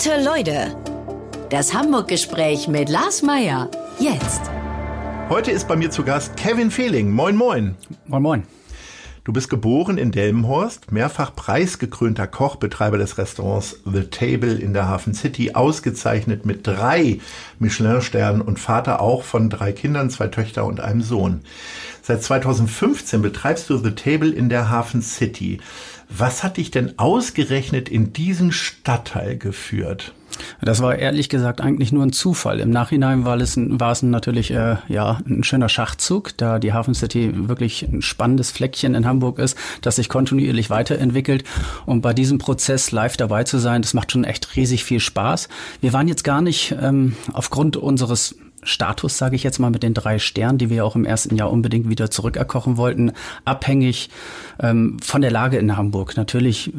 Gute Leute. Das Hamburg-Gespräch mit Lars Meier. Jetzt. Heute ist bei mir zu Gast Kevin Fehling. Moin, moin. Moin, moin. Du bist geboren in Delmenhorst, mehrfach preisgekrönter Koch, Betreiber des Restaurants The Table in der Hafen City, ausgezeichnet mit drei Michelin-Sternen und Vater auch von drei Kindern, zwei Töchter und einem Sohn. Seit 2015 betreibst du The Table in der Hafen City. Was hat dich denn ausgerechnet in diesen Stadtteil geführt? Das war ehrlich gesagt eigentlich nur ein Zufall. Im Nachhinein war es, war es natürlich äh, ja ein schöner Schachzug, da die Hafen City wirklich ein spannendes Fleckchen in Hamburg ist, das sich kontinuierlich weiterentwickelt. Und bei diesem Prozess live dabei zu sein, das macht schon echt riesig viel Spaß. Wir waren jetzt gar nicht ähm, aufgrund unseres Status, sage ich jetzt mal, mit den drei Sternen, die wir auch im ersten Jahr unbedingt wieder zurückerkochen wollten, abhängig ähm, von der Lage in Hamburg. Natürlich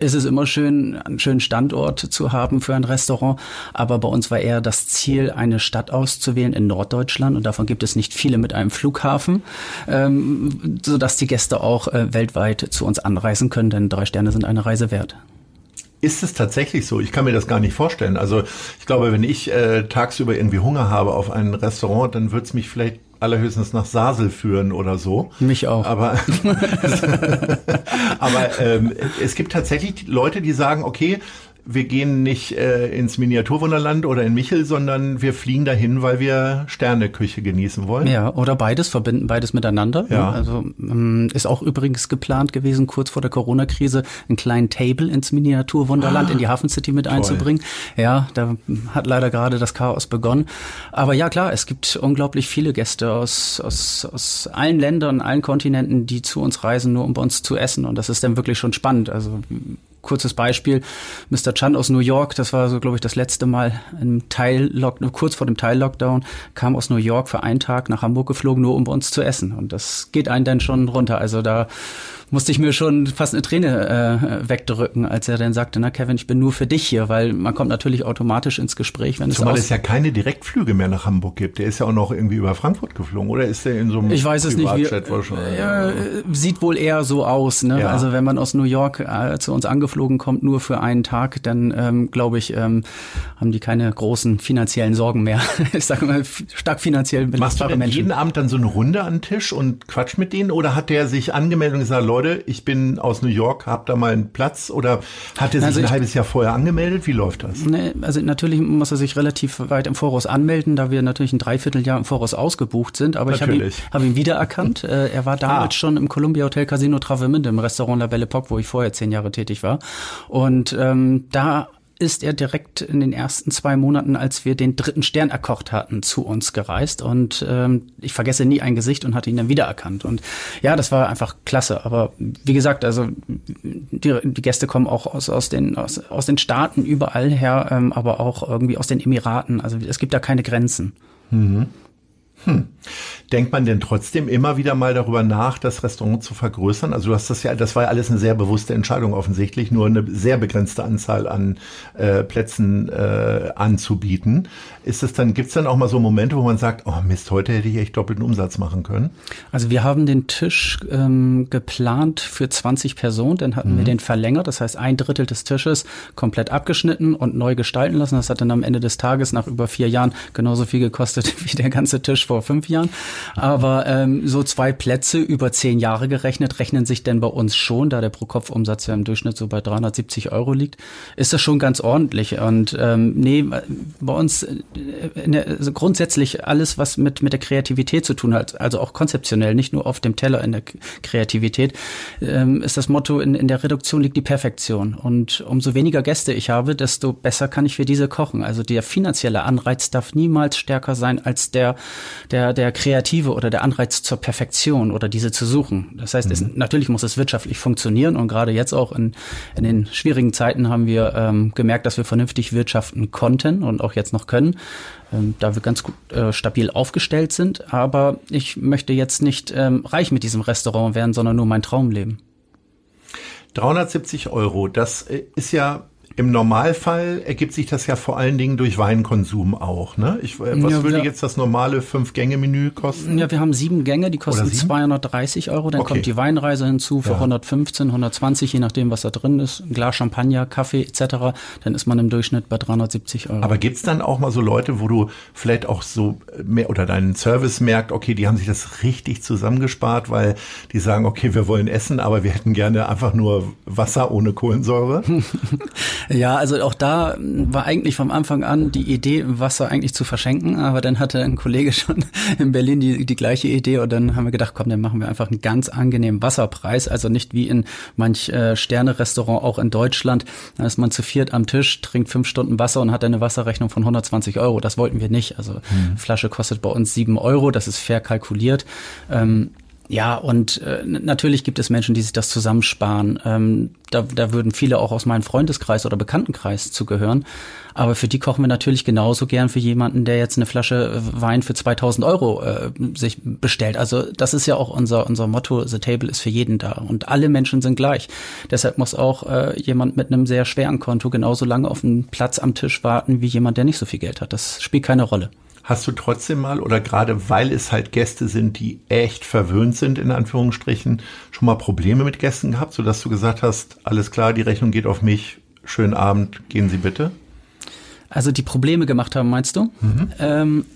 ist es immer schön, einen schönen Standort zu haben für ein Restaurant, aber bei uns war eher das Ziel, eine Stadt auszuwählen in Norddeutschland und davon gibt es nicht viele mit einem Flughafen, ähm, sodass die Gäste auch äh, weltweit zu uns anreisen können, denn drei Sterne sind eine Reise wert. Ist es tatsächlich so? Ich kann mir das gar nicht vorstellen. Also ich glaube, wenn ich äh, tagsüber irgendwie Hunger habe auf ein Restaurant, dann wird es mich vielleicht allerhöchstens nach Sasel führen oder so. Mich auch. Aber, aber ähm, es gibt tatsächlich Leute, die sagen, okay, wir gehen nicht äh, ins Miniaturwunderland oder in Michel, sondern wir fliegen dahin, weil wir Sterneküche genießen wollen. Ja, oder beides, verbinden beides miteinander. Ja. Also ähm, ist auch übrigens geplant gewesen, kurz vor der Corona-Krise einen kleinen Table ins Miniaturwunderland ah, in die Hafen City mit toll. einzubringen. Ja, da hat leider gerade das Chaos begonnen. Aber ja, klar, es gibt unglaublich viele Gäste aus, aus, aus allen Ländern, allen Kontinenten, die zu uns reisen, nur um bei uns zu essen. Und das ist dann wirklich schon spannend. Also kurzes Beispiel, Mr. Chan aus New York, das war so, glaube ich, das letzte Mal im Teil kurz vor dem Teil-Lockdown, kam aus New York für einen Tag nach Hamburg geflogen, nur um bei uns zu essen. Und das geht einen dann schon runter. Also da musste ich mir schon fast eine Träne äh, wegdrücken, als er dann sagte, na Kevin, ich bin nur für dich hier, weil man kommt natürlich automatisch ins Gespräch, wenn Zumal es es ja keine Direktflüge mehr nach Hamburg gibt. Der ist ja auch noch irgendwie über Frankfurt geflogen, oder ist der in so einem Ich weiß es nicht. Wie, äh, sieht wohl eher so aus. Ne? Ja. Also wenn man aus New York äh, zu uns angeflogen kommt, nur für einen Tag, dann ähm, glaube ich, ähm, haben die keine großen finanziellen Sorgen mehr. ich sage mal, stark finanziell belastbare Machst du denn Menschen. jeden Abend dann so eine Runde an den Tisch und quatsch mit denen? Oder hat der sich angemeldet und gesagt, Leute, ich bin aus New York, hab da mal einen Platz oder hat er sich also ein halbes Jahr vorher angemeldet? Wie läuft das? Ne, also natürlich muss er sich relativ weit im Voraus anmelden, da wir natürlich ein Dreivierteljahr im Voraus ausgebucht sind. Aber natürlich. ich habe ihn, hab ihn wiedererkannt. Äh, er war damals ah. schon im Columbia Hotel Casino Travemünde im Restaurant La Belle Epoque, wo ich vorher zehn Jahre tätig war. Und ähm, da ist er direkt in den ersten zwei Monaten, als wir den dritten Stern erkocht hatten, zu uns gereist. Und ähm, ich vergesse nie ein Gesicht und hatte ihn dann wiedererkannt. Und ja, das war einfach klasse. Aber wie gesagt, also die, die Gäste kommen auch aus, aus, den, aus, aus den Staaten überall her, ähm, aber auch irgendwie aus den Emiraten. Also es gibt da keine Grenzen. Mhm. Hm. Denkt man denn trotzdem immer wieder mal darüber nach, das Restaurant zu vergrößern? Also du hast das ja, das war ja alles eine sehr bewusste Entscheidung offensichtlich, nur eine sehr begrenzte Anzahl an äh, Plätzen äh, anzubieten. Ist es dann, gibt es dann auch mal so Momente, wo man sagt, oh Mist, heute hätte ich echt doppelten Umsatz machen können? Also wir haben den Tisch ähm, geplant für 20 Personen, dann hatten mhm. wir den verlängert, das heißt ein Drittel des Tisches komplett abgeschnitten und neu gestalten lassen. Das hat dann am Ende des Tages nach über vier Jahren genauso viel gekostet wie der ganze Tisch vor fünf Jahren. Aber ähm, so zwei Plätze über zehn Jahre gerechnet rechnen sich denn bei uns schon, da der Pro-Kopf-Umsatz ja im Durchschnitt so bei 370 Euro liegt, ist das schon ganz ordentlich. Und ähm, nee, bei uns äh, der, also grundsätzlich alles, was mit, mit der Kreativität zu tun hat, also auch konzeptionell, nicht nur auf dem Teller in der Kreativität, ähm, ist das Motto, in, in der Reduktion liegt die Perfektion. Und umso weniger Gäste ich habe, desto besser kann ich für diese kochen. Also der finanzielle Anreiz darf niemals stärker sein als der, der, der kreative oder der Anreiz zur Perfektion oder diese zu suchen. Das heißt, mhm. es, natürlich muss es wirtschaftlich funktionieren und gerade jetzt auch in, in den schwierigen Zeiten haben wir ähm, gemerkt, dass wir vernünftig wirtschaften konnten und auch jetzt noch können, ähm, da wir ganz gut äh, stabil aufgestellt sind. Aber ich möchte jetzt nicht ähm, reich mit diesem Restaurant werden, sondern nur mein Traum leben. 370 Euro, das äh, ist ja im Normalfall ergibt sich das ja vor allen Dingen durch Weinkonsum auch. Ne? Ich, äh, was Ja, würde jetzt das normale Fünf-Gänge-Menü kosten? Ja, wir haben sieben Gänge, die kosten Oder sieben? 230 Euro. Dann Okay. kommt die Weinreise hinzu für Ja. 115, 120, je nachdem, was da drin ist. Ein Glas Champagner, Kaffee etc. Dann ist man im Durchschnitt bei 370 Euro. Aber gibt's dann auch mal so Leute, wo du vielleicht auch so mehr oder deinen Service merkt, okay, die haben sich das richtig zusammengespart, weil die sagen, okay, wir wollen essen, aber wir hätten gerne einfach nur Wasser ohne Kohlensäure. Ja, also auch da war eigentlich vom Anfang an die Idee, Wasser eigentlich zu verschenken, aber dann hatte ein Kollege schon in Berlin die, die gleiche Idee und dann haben wir gedacht, komm, dann machen wir einfach einen ganz angenehmen Wasserpreis, also nicht wie in manch äh, Sterne-Restaurant auch in Deutschland, da ist man zu viert am Tisch, trinkt fünf Stunden Wasser und hat eine Wasserrechnung von 120 Euro. Das wollten wir nicht. Also Flasche kostet bei uns sieben Euro, das ist fair kalkuliert. Ähm, ja, und äh, natürlich gibt es Menschen, die sich das zusammensparen. Ähm, da, da würden viele auch aus meinem Freundeskreis oder Bekanntenkreis zugehören. Aber für die kochen wir natürlich genauso gern für jemanden, der jetzt eine Flasche äh, Wein für 2000 Euro äh, sich bestellt. Also das ist ja auch unser, unser Motto, The Table ist für jeden da. Und alle Menschen sind gleich. Deshalb muss auch äh, jemand mit einem sehr schweren Konto genauso lange auf einen Platz am Tisch warten, wie jemand, der nicht so viel Geld hat. Das spielt keine Rolle. Hast du trotzdem mal oder gerade weil es halt Gäste sind, die echt verwöhnt sind, in Anführungsstrichen, schon mal Probleme mit Gästen gehabt, sodass du gesagt hast, alles klar, die Rechnung geht auf mich, schönen Abend, gehen Sie bitte? Also die Probleme gemacht haben, meinst du? Ähm,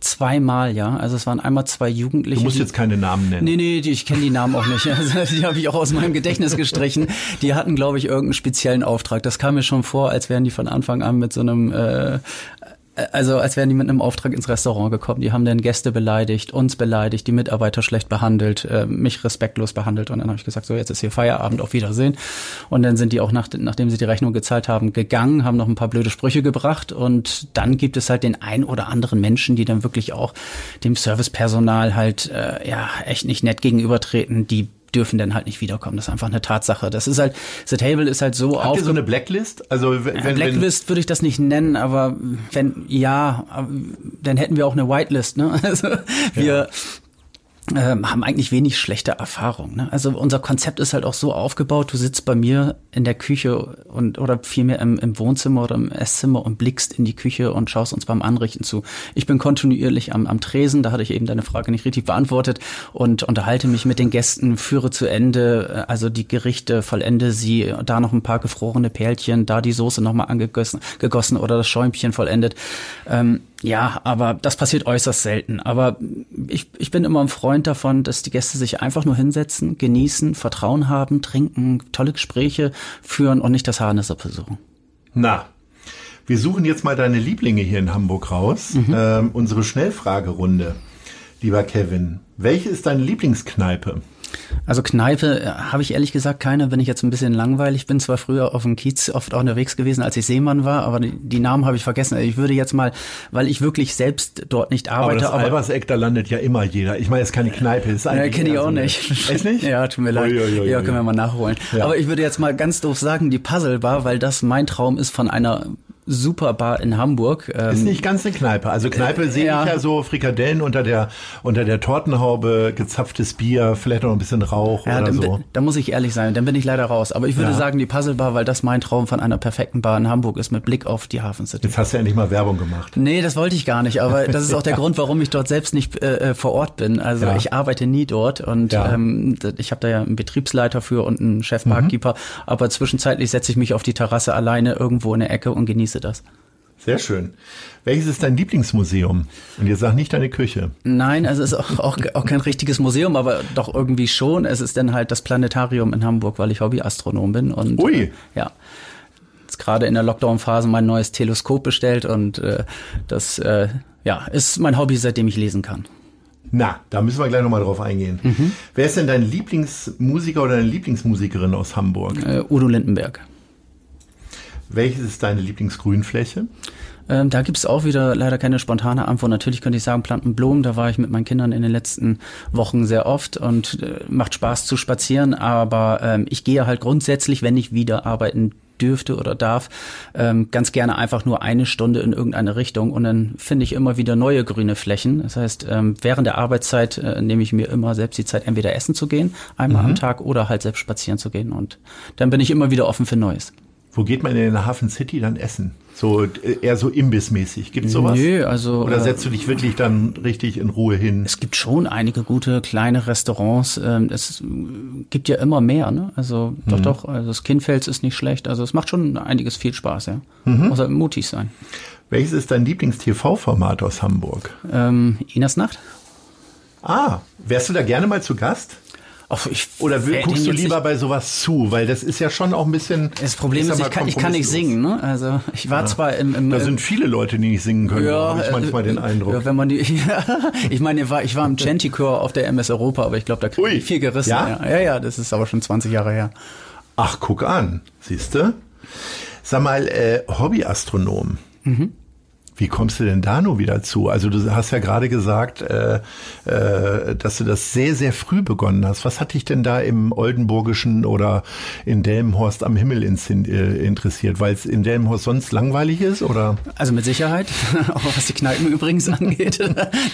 zweimal, ja. Also es waren einmal zwei Jugendliche. Du musst jetzt keine Namen nennen. Nee, nee, die, ich kenne die Namen auch nicht. Also, die habe ich auch aus meinem Gedächtnis gestrichen. Die hatten, glaube ich, irgendeinen speziellen Auftrag. Das kam mir schon vor, als wären die von Anfang an mit so einem äh, also als wären die mit einem Auftrag ins Restaurant gekommen. Die haben dann Gäste beleidigt, uns beleidigt, die Mitarbeiter schlecht behandelt, äh, mich respektlos behandelt. Und dann habe ich gesagt, so jetzt ist hier Feierabend, auf Wiedersehen. Und dann sind die auch, nach, nachdem sie die Rechnung gezahlt haben, gegangen, haben noch ein paar blöde Sprüche gebracht. Und dann gibt es halt den ein oder anderen Menschen, die dann wirklich auch dem Servicepersonal halt äh, ja echt nicht nett gegenübertreten, die dürfen dann halt nicht wiederkommen. Das ist einfach eine Tatsache. Das ist halt, The Table ist halt so ihr so eine Blacklist? Also wenn, ja, Blacklist würde ich das nicht nennen, aber wenn ja, aber dann hätten wir auch eine Whitelist. Ne? Also wir ähm, haben eigentlich wenig schlechte Erfahrungen. Ne? Also unser Konzept ist halt auch so aufgebaut, du sitzt bei mir in der Küche und oder vielmehr im, im Wohnzimmer oder im Esszimmer und blickst in die Küche und schaust uns beim Anrichten zu. Ich bin kontinuierlich am, am Tresen, da hatte ich eben deine Frage nicht richtig beantwortet und unterhalte mich mit den Gästen, führe zu Ende, äh, also die Gerichte, vollende sie, da noch ein paar gefrorene Perlchen, da die Soße nochmal angegossen gegossen oder das Schäumchen vollendet. Ähm, ja, aber das passiert äußerst selten. Aber ich, ich bin immer ein Freund davon, dass die Gäste sich einfach nur hinsetzen, genießen, Vertrauen haben, trinken, tolle Gespräche führen und nicht das Haar in der Suppe suchen. Na, wir suchen jetzt mal deine Lieblinge hier in Hamburg raus. Mhm. Ähm, unsere Schnellfragerunde. Lieber Kevin, welche ist deine Lieblingskneipe? Also Kneipe äh, habe ich ehrlich gesagt keine, wenn ich jetzt ein bisschen langweilig bin. Zwar früher auf dem Kiez oft auch unterwegs gewesen, als ich Seemann war, aber die, die Namen habe ich vergessen. Ich würde jetzt mal, weil ich wirklich selbst dort nicht Aber arbeite, das Alberseck, da landet ja immer jeder. Ich meine, es ist keine Kneipe. Ist Ja, eigentlich kenne ich auch nicht. Echt nicht? Ja, tut mir leid. Ui, ui, ja, können wir mal nachholen. Ja. Aber ich würde jetzt mal ganz doof sagen, die Puzzle Bar, weil das mein Traum ist von einer super Bar in Hamburg. Ähm, Ist nicht ganz eine Kneipe. Also Kneipe sehe ja. ich ja so Frikadellen unter der unter der Tortenhaube, gezapftes Bier, vielleicht noch ein bisschen Rauch ja, oder dann, so. da muss ich ehrlich sein, dann bin ich leider raus. Aber ich würde Ja. sagen, die Puzzle Bar, weil das mein Traum von einer perfekten Bar in Hamburg ist, mit Blick auf die Hafen City. Jetzt hast du ja endlich mal Werbung gemacht. Nee, das wollte ich gar nicht, aber das ist auch der Grund, warum ich dort selbst nicht äh, äh, vor Ort bin. Also ich arbeite nie dort und ähm, ich habe da ja einen Betriebsleiter für und einen Chef Barkeeper, aber zwischenzeitlich setze ich mich auf die Terrasse alleine irgendwo in der Ecke und genieße das. Sehr schön. Welches ist dein Lieblingsmuseum? Und jetzt sag nicht deine Küche. Nein, also es ist auch, auch, auch kein richtiges Museum, aber doch irgendwie schon. Es ist dann halt das Planetarium in Hamburg, weil ich Hobbyastronom bin und Ui. Äh, ja. Jetzt gerade in der Lockdown-Phase mein neues Teleskop bestellt und äh, das äh, ja ist mein Hobby, seitdem ich lesen kann. Na, da müssen wir gleich nochmal drauf eingehen. Mhm. Wer ist denn dein Lieblingsmusiker oder deine Lieblingsmusikerin aus Hamburg? Äh, Udo Lindenberg. Welches ist deine Lieblingsgrünfläche? Ähm, da gibt's auch wieder leider keine spontane Antwort. Natürlich könnte ich sagen Plantenblumen, da war ich mit meinen Kindern in den letzten Wochen sehr oft und äh, macht Spaß zu spazieren, aber ähm, ich gehe halt grundsätzlich, wenn ich wieder arbeiten dürfte oder darf, ähm, ganz gerne einfach nur eine Stunde in irgendeine Richtung und dann finde ich immer wieder neue grüne Flächen. Das heißt, ähm, während der Arbeitszeit äh, nehme ich mir immer selbst die Zeit, entweder essen zu gehen, einmal am Tag oder halt selbst spazieren zu gehen und dann bin ich immer wieder offen für Neues. Wo geht man in der Hafen City dann essen? So äh, eher so imbissmäßig. Gibt's sowas? Nö, also. Oder setzt du dich wirklich dann richtig in Ruhe hin? Es gibt schon einige gute kleine Restaurants. Ähm, Es gibt ja immer mehr, ne? Also doch, doch. Also das Kindfels ist nicht schlecht. Also es macht schon einiges viel Spaß, ja. Muss halt mutig sein. Welches ist dein Lieblings-TV-Format aus Hamburg? Ähm, Inas Nacht? Ah, wärst du da gerne mal zu Gast? Ich Oder guckst du lieber bei sowas zu? Weil das ist ja schon auch ein bisschen. Das Problem ist, ich kann, ich kann nicht singen, ne? Also ich war zwar im, im Da sind viele Leute, die nicht singen können, habe ich äh, manchmal den äh, Eindruck. Ja, wenn man die, ich meine, ich war, ich war im Chanty-Chor auf der MS Europa, aber ich glaube, da krieg Ui, ich viel gerissen. ja? Ja? ja, ja, das ist aber schon 20 Jahre her. Ach, guck an, siehst du? Sag mal, äh, Hobbyastronom. Mhm. Wie kommst du denn da nur wieder zu? Also du hast ja gerade gesagt, äh, äh, dass du das sehr, sehr früh begonnen hast. Was hat dich denn da im Oldenburgischen oder in Delmenhorst am Himmel äh, interessiert? Weil es in Delmenhorst sonst langweilig ist? Oder? Also mit Sicherheit, auch was die Kneipen übrigens angeht.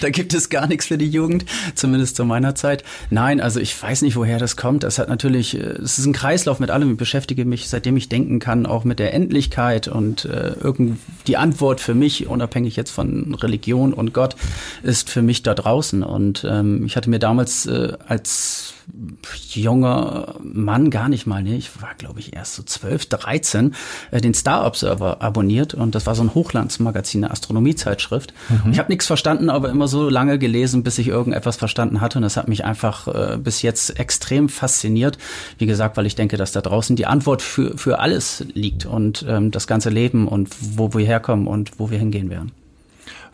da gibt es gar nichts für die Jugend, zumindest zu meiner Zeit. Nein, also ich weiß nicht, woher das kommt. Das hat natürlich, äh, es ist ein Kreislauf mit allem. Ich beschäftige mich, seitdem ich denken kann, auch mit der Endlichkeit und äh, irgend die Antwort für mich, unabhängig jetzt von Religion und Gott, ist für mich da draußen. Und ähm, ich hatte mir damals äh, als junger Mann gar nicht mal, ne, ich war glaube ich erst so 12, 13, äh, den Star Observer abonniert und das war so ein Hochlandsmagazin, eine Astronomiezeitschrift. Ich habe nichts verstanden, aber immer so lange gelesen, bis ich irgendetwas verstanden hatte und das hat mich einfach äh, bis jetzt extrem fasziniert. Wie gesagt, weil ich denke, dass da draußen die Antwort für, für alles liegt und ähm, das ganze Leben und wo wir herkommen und wo wir hingehen werden.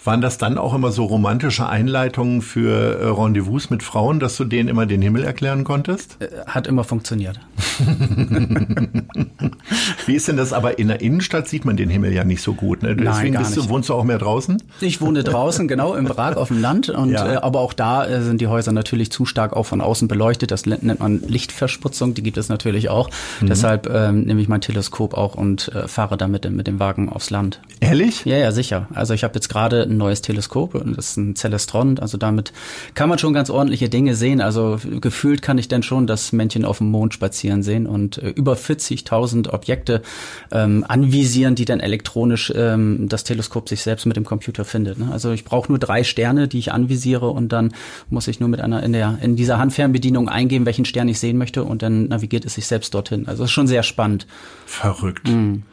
Waren das dann auch immer so romantische Einleitungen für äh, Rendezvous mit Frauen, dass du denen immer den Himmel erklären konntest? Äh, Hat immer funktioniert. Wie ist denn das aber in der Innenstadt sieht man den Himmel ja nicht so gut, ne? Deswegen gar bist du, wohnst du auch mehr draußen? Ich wohne draußen, genau, im Prag auf dem Land. Und, Ja. äh, aber auch da äh, sind die Häuser natürlich zu stark auch von außen beleuchtet. Das nennt man Lichtverspritzung, die gibt es natürlich auch. Deshalb ähm, nehme ich mein Teleskop auch und äh, fahre damit mit dem Wagen aufs Land. Ehrlich? Ja, ja, sicher. Also ich habe jetzt gerade ein neues Teleskop und das ist ein Celestron. Also damit kann man schon ganz ordentliche Dinge sehen. Also gefühlt kann ich dann schon das Männchen auf dem Mond spazieren sehen und äh, über 40.000 Objekte ähm, anvisieren, die dann elektronisch ähm, das Teleskop sich selbst mit dem Computer findet. Ne? Also ich brauche nur drei Sterne, die ich anvisiere und dann muss ich nur mit einer in der in dieser Handfernbedienung eingeben, welchen Stern ich sehen möchte und dann navigiert es sich selbst dorthin. Also es ist schon sehr spannend. Verrückt. Mhm.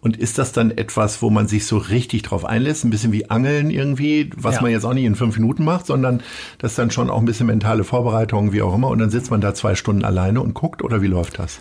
Und ist das dann etwas, wo man sich so richtig drauf einlässt? Ein bisschen wie Angeln irgendwie, was Ja. man jetzt auch nicht in fünf Minuten macht, sondern das ist dann schon auch ein bisschen mentale Vorbereitung, wie auch immer. Und dann sitzt man da zwei Stunden alleine und guckt oder wie läuft das?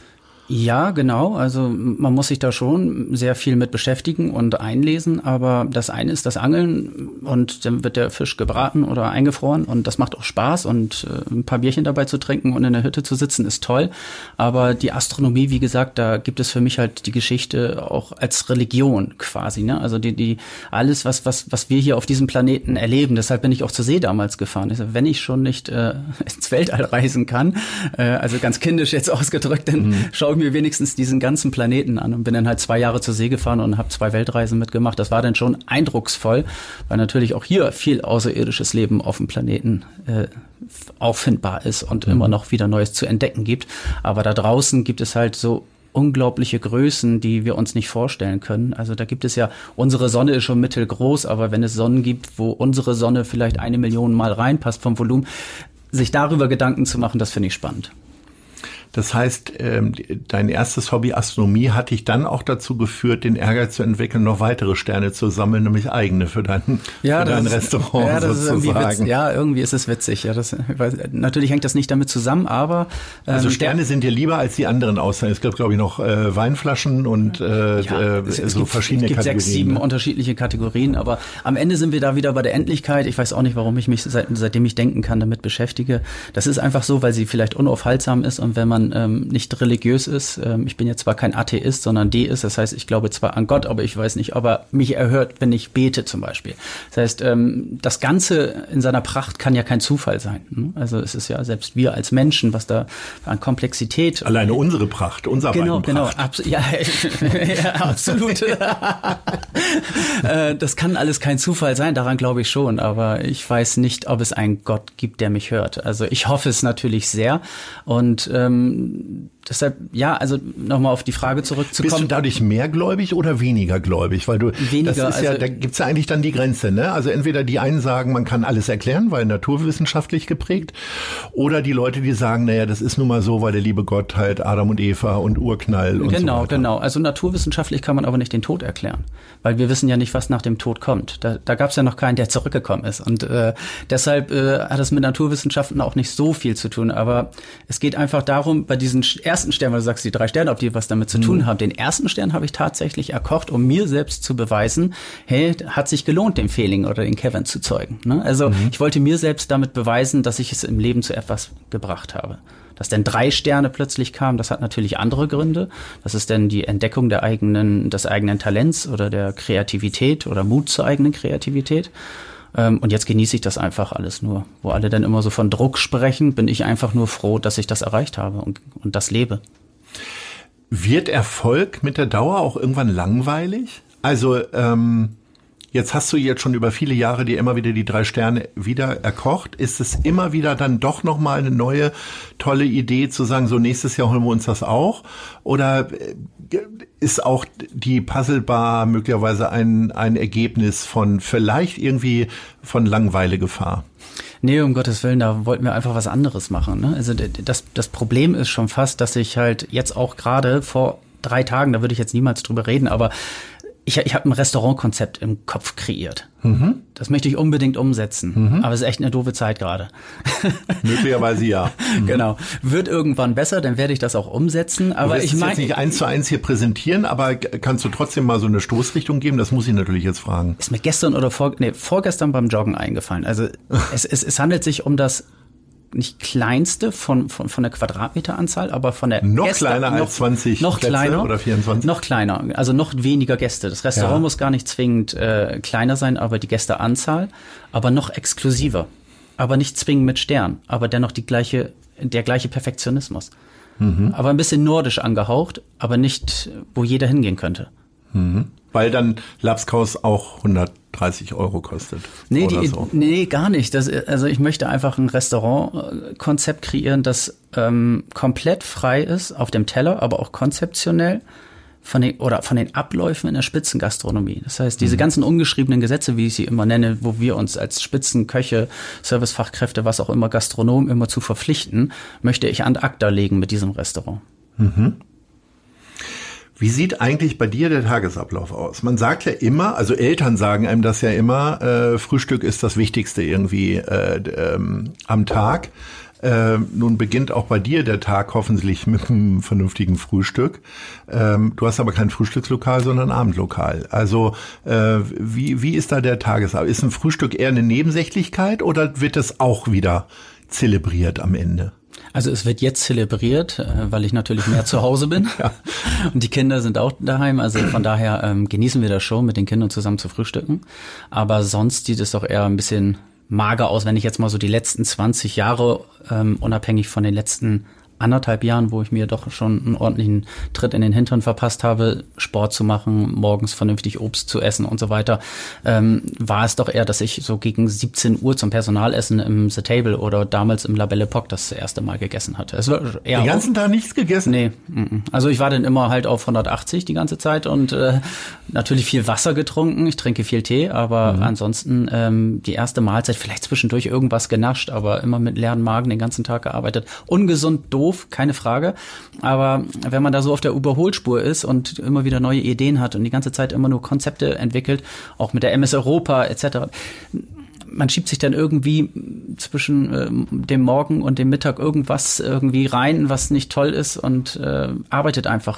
Ja, genau. Also man muss sich da schon sehr viel mit beschäftigen und einlesen. Aber das eine ist das Angeln und dann wird der Fisch gebraten oder eingefroren und das macht auch Spaß und äh, ein paar Bierchen dabei zu trinken und in der Hütte zu sitzen ist toll. Aber die Astronomie, wie gesagt, da gibt es für mich halt die Geschichte auch als Religion quasi. Ne? Also die, die alles, was was was wir hier auf diesem Planeten erleben. Deshalb bin ich auch zur See damals gefahren. Sag, wenn ich schon nicht äh, ins Weltall reisen kann, äh, also ganz kindisch jetzt ausgedrückt, dann schaue mir wenigstens diesen ganzen Planeten an und bin dann halt zwei Jahre zur See gefahren und habe zwei Weltreisen mitgemacht. Das war dann schon eindrucksvoll, weil natürlich auch hier viel außerirdisches Leben auf dem Planeten äh, auffindbar ist und immer noch wieder Neues zu entdecken gibt. Aber da draußen gibt es halt so unglaubliche Größen, die wir uns nicht vorstellen können. Also da gibt es ja, unsere Sonne ist schon mittelgroß, aber wenn es Sonnen gibt, wo unsere Sonne vielleicht eine Million Mal reinpasst vom Volumen, sich darüber Gedanken zu machen, das finde ich spannend. Das heißt, ähm, dein erstes Hobby Astronomie hat dich dann auch dazu geführt, den Ehrgeiz zu entwickeln, noch weitere Sterne zu sammeln, nämlich eigene für dein, für dein ist- Restaurant ja, das ist irgendwie sozusagen. witz, ja, irgendwie ist es witzig. Ja, das, weiß, natürlich hängt das nicht damit zusammen, aber ähm, Also Sterne sind dir lieber als die anderen Aussagen. Es gibt, glaube ich, noch äh, Weinflaschen und äh, Ja, äh, es, es so gibt, verschiedene es gibt Kategorien. sechs, sieben ne? unterschiedliche Kategorien, aber am Ende sind wir da wieder bei der Endlichkeit. Ich weiß auch nicht, warum ich mich seit, seitdem ich denken kann damit beschäftige. Das ist einfach so, weil sie vielleicht unaufhaltsam ist und wenn man ähm, nicht religiös ist, ähm, ich bin jetzt zwar kein Atheist, sondern Deist, das heißt, ich glaube zwar an Gott, aber ich weiß nicht, ob er mich erhört, wenn ich bete zum Beispiel. Das heißt, ähm, das Ganze in seiner Pracht kann ja kein Zufall sein. ne? Also es ist ja selbst wir als Menschen, was da an Komplexität Alleine unsere Pracht, unser Genau, genau, abs ja, ja, absolut. Äh, das kann alles kein Zufall sein, daran glaube ich schon, aber ich weiß nicht, ob es einen Gott gibt, der mich hört. Also ich hoffe es natürlich sehr und ähm, um, deshalb, ja, also nochmal auf die Frage zurückzukommen. Bist du dadurch mehr gläubig oder weniger gläubig? Weil du, weniger, das ist ja, also, da gibt's ja eigentlich dann die Grenze, ne? Also entweder die einen sagen, man kann alles erklären, weil naturwissenschaftlich geprägt, oder die Leute, die sagen, naja, das ist nun mal so, weil der liebe Gott halt Adam und Eva und Urknall und Genau, so genau. Also naturwissenschaftlich kann man aber nicht den Tod erklären, weil wir wissen ja nicht, was nach dem Tod kommt. Da, da gab's ja noch keinen, der zurückgekommen ist. Und äh, deshalb äh, hat es mit Naturwissenschaften auch nicht so viel zu tun. Aber es geht einfach darum, bei diesen ersten Sternen, weil du sagst, die drei Sterne, ob die was damit zu tun mhm. haben. Den ersten Stern habe ich tatsächlich erkocht, um mir selbst zu beweisen, hey, hat sich gelohnt, den Fehling oder den Kevin zu zeugen. Ne? Also mhm. ich wollte mir selbst damit beweisen, dass ich es im Leben zu etwas gebracht habe. Dass denn drei Sterne plötzlich kamen, das hat natürlich andere Gründe. Das ist denn die Entdeckung der eigenen, des eigenen Talents oder der Kreativität oder Mut zur eigenen Kreativität. Ähm, und jetzt genieße ich das einfach alles nur. Wo alle dann immer so von Druck sprechen, bin ich einfach nur froh, dass ich das erreicht habe und, und das lebe. Wird Erfolg mit der Dauer auch irgendwann langweilig? Also ähm, Jetzt hast du jetzt schon über viele Jahre dir immer wieder die drei Sterne wieder erkocht. Ist es immer wieder dann doch nochmal eine neue tolle Idee zu sagen, so nächstes Jahr holen wir uns das auch? Oder äh, ist auch die Puzzlebar möglicherweise ein, ein Ergebnis von vielleicht irgendwie von Langweilegefahr? Nee, um Gottes Willen, da wollten wir einfach was anderes machen. Ne? Also das, das Problem ist schon fast, dass ich halt jetzt auch gerade vor drei Tagen, da würde ich jetzt niemals drüber reden, aber ich, ich habe ein Restaurantkonzept im Kopf kreiert. Mhm. Das möchte ich unbedingt umsetzen. Mhm. Aber es ist echt eine doofe Zeit gerade. Möglicherweise ja. Mhm. Genau. Wird irgendwann besser, dann werde ich das auch umsetzen. Aber ich meine. jetzt nicht eins zu eins hier präsentieren, aber kannst du trotzdem mal so eine Stoßrichtung geben? Das muss ich natürlich jetzt fragen. Ist mir gestern oder vor, nee, vorgestern beim Joggen eingefallen. Also es, es, es handelt sich um das nicht kleinste von, von, von der Quadratmeteranzahl, aber von der Noch Gäste, kleiner noch, als 20 noch Plätze kleiner, oder 24? Noch kleiner, also noch weniger Gäste. Das Restaurant ja. muss gar nicht zwingend äh, kleiner sein, aber die Gästeanzahl, aber noch exklusiver. Aber nicht zwingend mit Stern, aber dennoch die gleiche, der gleiche Perfektionismus. Mhm. Aber ein bisschen nordisch angehaucht, aber nicht, wo jeder hingehen könnte. Mhm. Weil dann Lapskaus auch 130 Euro kostet. Nee, die, so. nee gar nicht. Das, also ich möchte einfach ein Restaurantkonzept kreieren, das ähm, komplett frei ist auf dem Teller, aber auch konzeptionell von den, oder von den Abläufen in der Spitzengastronomie. Das heißt, diese mhm. ganzen ungeschriebenen Gesetze, wie ich sie immer nenne, wo wir uns als Spitzenköche, Servicefachkräfte, was auch immer, Gastronomen immer zu verpflichten, möchte ich an ACTA legen mit diesem Restaurant. Mhm. Wie sieht eigentlich bei dir der Tagesablauf aus? Man sagt ja immer, also Eltern sagen einem das ja immer, äh, Frühstück ist das Wichtigste irgendwie äh, ähm, am Tag. Äh, nun beginnt auch bei dir der Tag hoffentlich mit einem vernünftigen Frühstück. Ähm, du hast aber kein Frühstückslokal, sondern ein Abendlokal. Also äh, wie, wie ist da der Tagesablauf? Ist ein Frühstück eher eine Nebensächlichkeit oder wird es auch wieder zelebriert am Ende? Also es wird jetzt zelebriert, äh, weil ich natürlich mehr zu Hause bin. ja. Und die Kinder sind auch daheim. Also von daher ähm, genießen wir das schon, mit den Kindern zusammen zu frühstücken. Aber sonst sieht es doch eher ein bisschen mager aus, wenn ich jetzt mal so die letzten 20 Jahre, ähm, unabhängig von den letzten anderthalb Jahren, wo ich mir doch schon einen ordentlichen Tritt in den Hintern verpasst habe, Sport zu machen, morgens vernünftig Obst zu essen und so weiter, ähm, war es doch eher, dass ich so gegen 17 Uhr zum Personalessen im The Table oder damals im La Belle Epoque das erste Mal gegessen hatte. Es war eher Den ganzen Tag nichts gegessen? Nee. Also ich war dann immer halt auf 180 die ganze Zeit und äh, natürlich viel Wasser getrunken. Ich trinke viel Tee, aber mhm. ansonsten ähm, die erste Mahlzeit vielleicht zwischendurch irgendwas genascht, aber immer mit leeren Magen den ganzen Tag gearbeitet. Ungesund, doof doof, keine Frage. Aber wenn man da so auf der Überholspur ist und immer wieder neue Ideen hat und die ganze Zeit immer nur Konzepte entwickelt, auch mit der MS Europa etc., man schiebt sich dann irgendwie zwischen äh, dem Morgen und dem Mittag irgendwas irgendwie rein, was nicht toll ist und äh, arbeitet einfach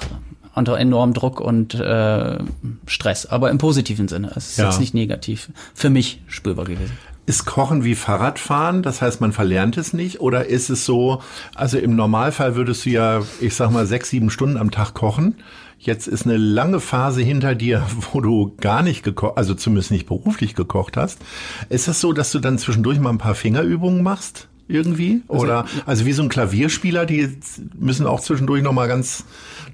unter enormem Druck und äh, Stress, aber im positiven Sinne. Es ist ja. jetzt nicht negativ für mich spürbar gewesen. Ist Kochen wie Fahrradfahren? Das heißt, man verlernt es nicht? Oder ist es so, also im Normalfall würdest du ja, ich sag mal, sechs, sieben Stunden am Tag kochen. Jetzt ist eine lange Phase hinter dir, wo du gar nicht gekocht, also zumindest nicht beruflich gekocht hast. Ist es das so, dass du dann zwischendurch mal ein paar Fingerübungen machst? Irgendwie? Oder also, also wie so ein Klavierspieler, die müssen auch zwischendurch noch mal ganz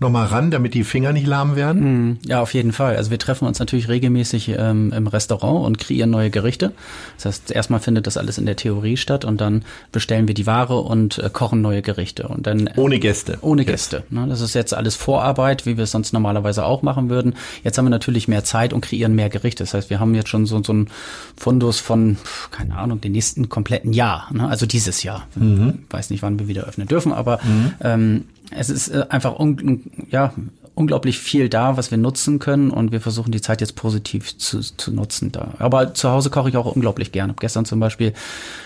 noch mal ran, damit die Finger nicht lahm werden? Hm, ja, auf jeden Fall. Also wir treffen uns natürlich regelmäßig ähm, im Restaurant und kreieren neue Gerichte. Das heißt, erstmal findet das alles in der Theorie statt und dann bestellen wir die Ware und äh, kochen neue Gerichte und dann äh, ohne Gäste. Ohne Gäste. Ne? Das ist jetzt alles Vorarbeit, wie wir es sonst normalerweise auch machen würden. Jetzt haben wir natürlich mehr Zeit und kreieren mehr Gerichte. Das heißt, wir haben jetzt schon so, so ein Fundus von keine Ahnung, den nächsten kompletten Jahr. Ne? Also dieses Jahr. Mhm. Weiß nicht, wann wir wieder öffnen dürfen, aber mhm. ähm, es ist äh, einfach un ja, unglaublich viel da, was wir nutzen können und wir versuchen die Zeit jetzt positiv zu, zu nutzen da. Aber zu Hause koche ich auch unglaublich gerne. Hab gestern zum Beispiel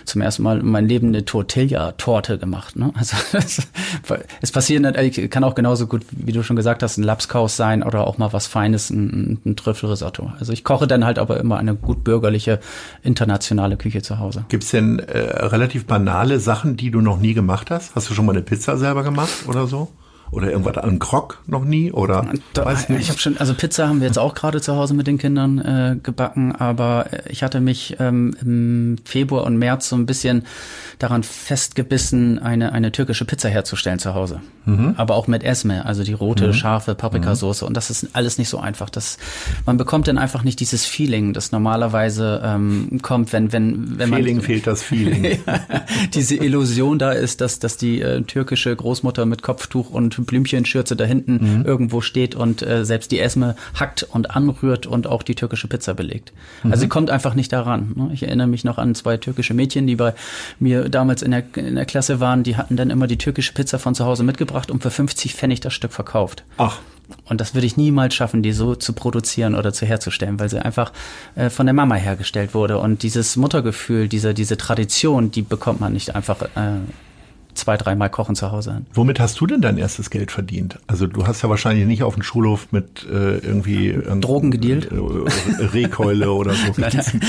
zum ersten Mal in meinem Leben eine Tortilla-Torte gemacht. Ne? Also es passiert, ich kann auch genauso gut, wie du schon gesagt hast, ein Lapskaus sein oder auch mal was Feines, ein, ein Trüffelrisotto. Also ich koche dann halt aber immer eine gut bürgerliche internationale Küche zu Hause. Gibt's denn äh, relativ banale Sachen, die du noch nie gemacht hast? Hast du schon mal eine Pizza selber gemacht oder so? Oder irgendwas an Krog noch nie oder da, weiß nicht. Ich habe schon, also Pizza haben wir jetzt auch gerade zu Hause mit den Kindern äh, gebacken, aber ich hatte mich ähm, im Februar und März so ein bisschen daran festgebissen, eine eine türkische Pizza herzustellen zu Hause, mhm. aber auch mit Esme, also die rote mhm. scharfe Paprikasauce und das ist alles nicht so einfach. Das man bekommt dann einfach nicht dieses Feeling, das normalerweise ähm, kommt, wenn wenn wenn Feeling man fehlt das Feeling. diese Illusion da ist, dass dass die äh, türkische Großmutter mit Kopftuch und Blümchenschürze da hinten mhm. irgendwo steht und äh, selbst die Esme hackt und anrührt und auch die türkische Pizza belegt. Mhm. Also sie kommt einfach nicht daran. Ne? Ich erinnere mich noch an zwei türkische Mädchen, die bei mir damals in der, in der Klasse waren, die hatten dann immer die türkische Pizza von zu Hause mitgebracht und für 50 Pfennig das Stück verkauft. Ach. Und das würde ich niemals schaffen, die so zu produzieren oder zu herzustellen, weil sie einfach äh, von der Mama hergestellt wurde. Und dieses Muttergefühl, diese, diese Tradition, die bekommt man nicht einfach äh, zwei, dreimal kochen zu Hause an. Womit hast du denn dein erstes Geld verdient? Also du hast ja wahrscheinlich nicht auf dem Schulhof mit äh, irgendwie ähm, Drogen gedealt, äh, Rehkeule oder so. nein, nein.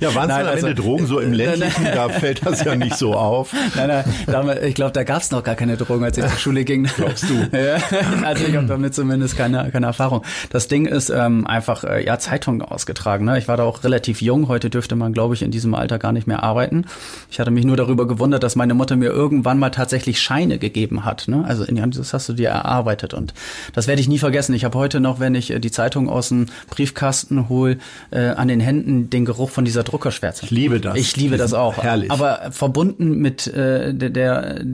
Ja, waren es dann am also, Ende Drogen so im ländlichen? da fällt das ja nicht so auf. Nein, nein, ich glaube, da gab es noch gar keine Drogen, als ich zur Schule ging. Glaubst du? ja, also ich habe damit zumindest keine, keine Erfahrung. Das Ding ist ähm, einfach äh, ja Zeitungen ausgetragen. Ne? Ich war da auch relativ jung. Heute dürfte man, glaube ich, in diesem Alter gar nicht mehr arbeiten. Ich hatte mich nur darüber gewundert, dass dass meine Mutter mir irgendwann mal tatsächlich Scheine gegeben hat. Ne? Also das hast du dir erarbeitet und das werde ich nie vergessen. Ich habe heute noch, wenn ich äh, die Zeitung aus dem Briefkasten hole, äh, an den Händen den Geruch von dieser Druckerschwärze. Ich liebe das. Ich liebe das auch. Herrlich. Aber verbunden mit äh, der, der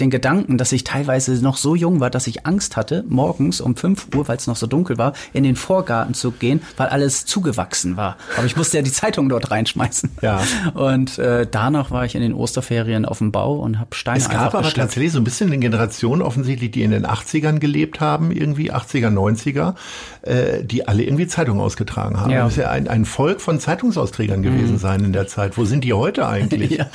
den Gedanken, dass ich teilweise noch so jung war, dass ich Angst hatte, morgens um 5 Uhr, weil es noch so dunkel war, in den Vorgarten zu gehen, weil alles zugewachsen war. Aber ich musste ja die Zeitung dort reinschmeißen. Ja. Und äh, danach war ich in den Osterferien auf dem Bau und habe Steine Es gab aber geschleppt. tatsächlich so ein bisschen eine Generation offensichtlich, die in den 80ern gelebt haben, irgendwie 80er, 90er, äh, die alle irgendwie Zeitung ausgetragen haben. Ja. Das ist ja ein, ein Volk von Zeitungsausträgern gewesen mhm. sein in der Zeit. Wo sind die heute eigentlich? ja.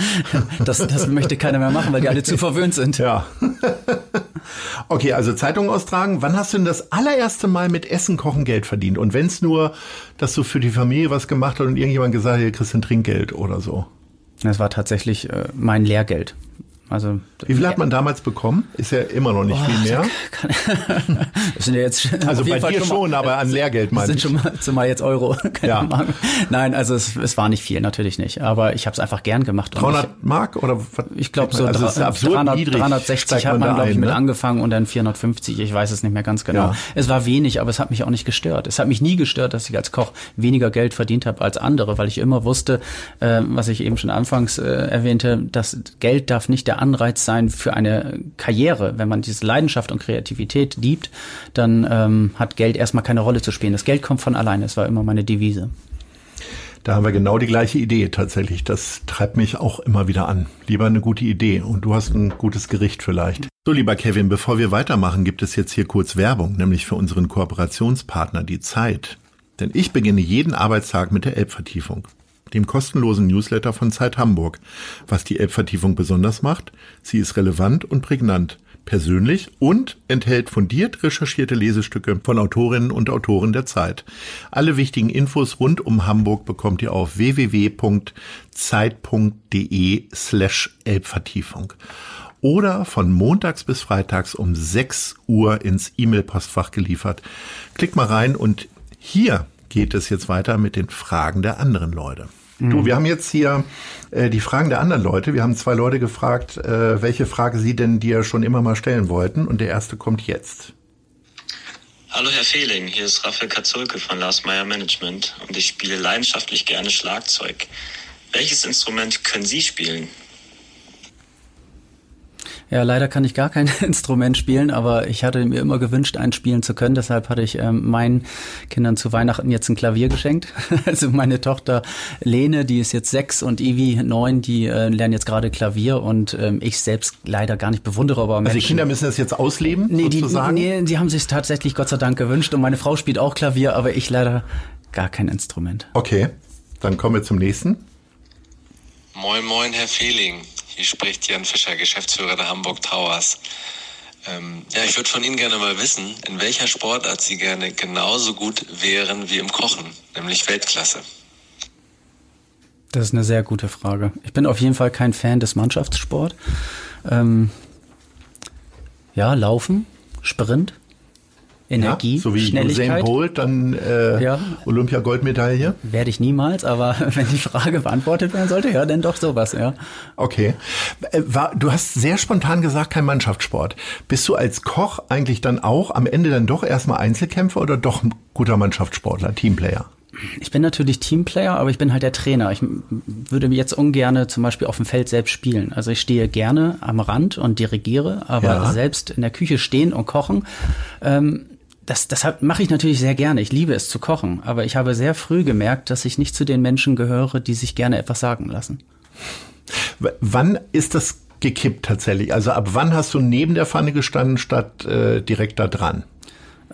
das, das möchte keiner mehr machen, weil die alle zu verwöhnt sind. Ja. okay, also Zeitung austragen. Wann hast du denn das allererste Mal mit Essen kochen Geld verdient? Und wenn es nur, dass du für die Familie was gemacht hast und irgendjemand gesagt hat, hier kriegst du ein Trinkgeld oder so? Das war tatsächlich äh, mein Lehrgeld. Also wie viel hat man damals bekommen? Ist ja immer noch nicht oh, viel mehr. das sind ja jetzt also bei dir schon, mal, aber an Lehrgeld meine sind schon mal zumal jetzt Euro. ja. Nein, also es, es war nicht viel, natürlich nicht. Aber ich habe es einfach gern gemacht. 300 ich, Mark oder was? Ich glaube so also 300, 360 hat man, glaube ich mit ne? angefangen und dann 450. Ich weiß es nicht mehr ganz genau. Ja. Es war wenig, aber es hat mich auch nicht gestört. Es hat mich nie gestört, dass ich als Koch weniger Geld verdient habe als andere, weil ich immer wusste, äh, was ich eben schon anfangs äh, erwähnte, dass Geld darf nicht der Anreiz sein für eine Karriere. Wenn man diese Leidenschaft und Kreativität liebt, dann ähm, hat Geld erstmal keine Rolle zu spielen. Das Geld kommt von alleine. Das war immer meine Devise. Da haben wir genau die gleiche Idee tatsächlich. Das treibt mich auch immer wieder an. Lieber eine gute Idee und du hast ein gutes Gericht vielleicht. So, lieber Kevin, bevor wir weitermachen, gibt es jetzt hier kurz Werbung, nämlich für unseren Kooperationspartner, die Zeit. Denn ich beginne jeden Arbeitstag mit der Elbvertiefung dem kostenlosen Newsletter von Zeit Hamburg. Was die App-Vertiefung besonders macht, sie ist relevant und prägnant, persönlich und enthält fundiert recherchierte Lesestücke von Autorinnen und Autoren der Zeit. Alle wichtigen Infos rund um Hamburg bekommt ihr auf www.zeit.de slash Elbvertiefung oder von montags bis freitags um 6 Uhr ins E-Mail-Postfach geliefert. Klickt mal rein und hier geht es jetzt weiter mit den Fragen der anderen Leute. Mhm. Du, wir haben jetzt hier äh, die Fragen der anderen Leute. Wir haben zwei Leute gefragt, äh, welche Frage sie denn dir schon immer mal stellen wollten. Und der erste kommt jetzt. Hallo Herr Fehling, hier ist Raphael Katzulke von Lars Meyer Management und ich spiele leidenschaftlich gerne Schlagzeug. Welches Instrument können Sie spielen? Ja, leider kann ich gar kein Instrument spielen, aber ich hatte mir immer gewünscht, eins spielen zu können. Deshalb hatte ich ähm, meinen Kindern zu Weihnachten jetzt ein Klavier geschenkt. Also meine Tochter Lene, die ist jetzt sechs und Ivi neun, die äh, lernen jetzt gerade Klavier und ähm, ich selbst leider gar nicht bewundere, aber Menschen, Also die Kinder müssen das jetzt ausleben, nee, sozusagen? Die, nee, die haben sich tatsächlich Gott sei Dank gewünscht und meine Frau spielt auch Klavier, aber ich leider gar kein Instrument. Okay, dann kommen wir zum nächsten. Moin, moin, Herr Fehling. Hier spricht Jan Fischer, Geschäftsführer der Hamburg Towers. Ähm, ja, ich würde von Ihnen gerne mal wissen, in welcher Sportart Sie gerne genauso gut wären wie im Kochen, nämlich Weltklasse. Das ist eine sehr gute Frage. Ich bin auf jeden Fall kein Fan des Mannschaftssport. Ähm, ja, Laufen, Sprint, Energie, ja, so wie Schnelligkeit. Usain Bolt, dann äh, ja. Olympia-Goldmedaille. Werde ich niemals, aber wenn die Frage beantwortet werden sollte, ja, dann doch sowas, ja. Okay. Äh, war, du hast sehr spontan gesagt, kein Mannschaftssport. Bist du als Koch eigentlich dann auch am Ende dann doch erstmal Einzelkämpfer oder doch ein guter Mannschaftssportler, Teamplayer? Ich bin natürlich Teamplayer, aber ich bin halt der Trainer. Ich würde jetzt ungern zum Beispiel auf dem Feld selbst spielen. Also ich stehe gerne am Rand und dirigiere, aber ja. selbst in der Küche stehen und kochen, ähm, das, das mache ich natürlich sehr gerne. Ich liebe es zu kochen, aber ich habe sehr früh gemerkt, dass ich nicht zu den Menschen gehöre, die sich gerne etwas sagen lassen. W wann ist das gekippt tatsächlich? Also ab wann hast du neben der Pfanne gestanden statt äh, direkt da dran?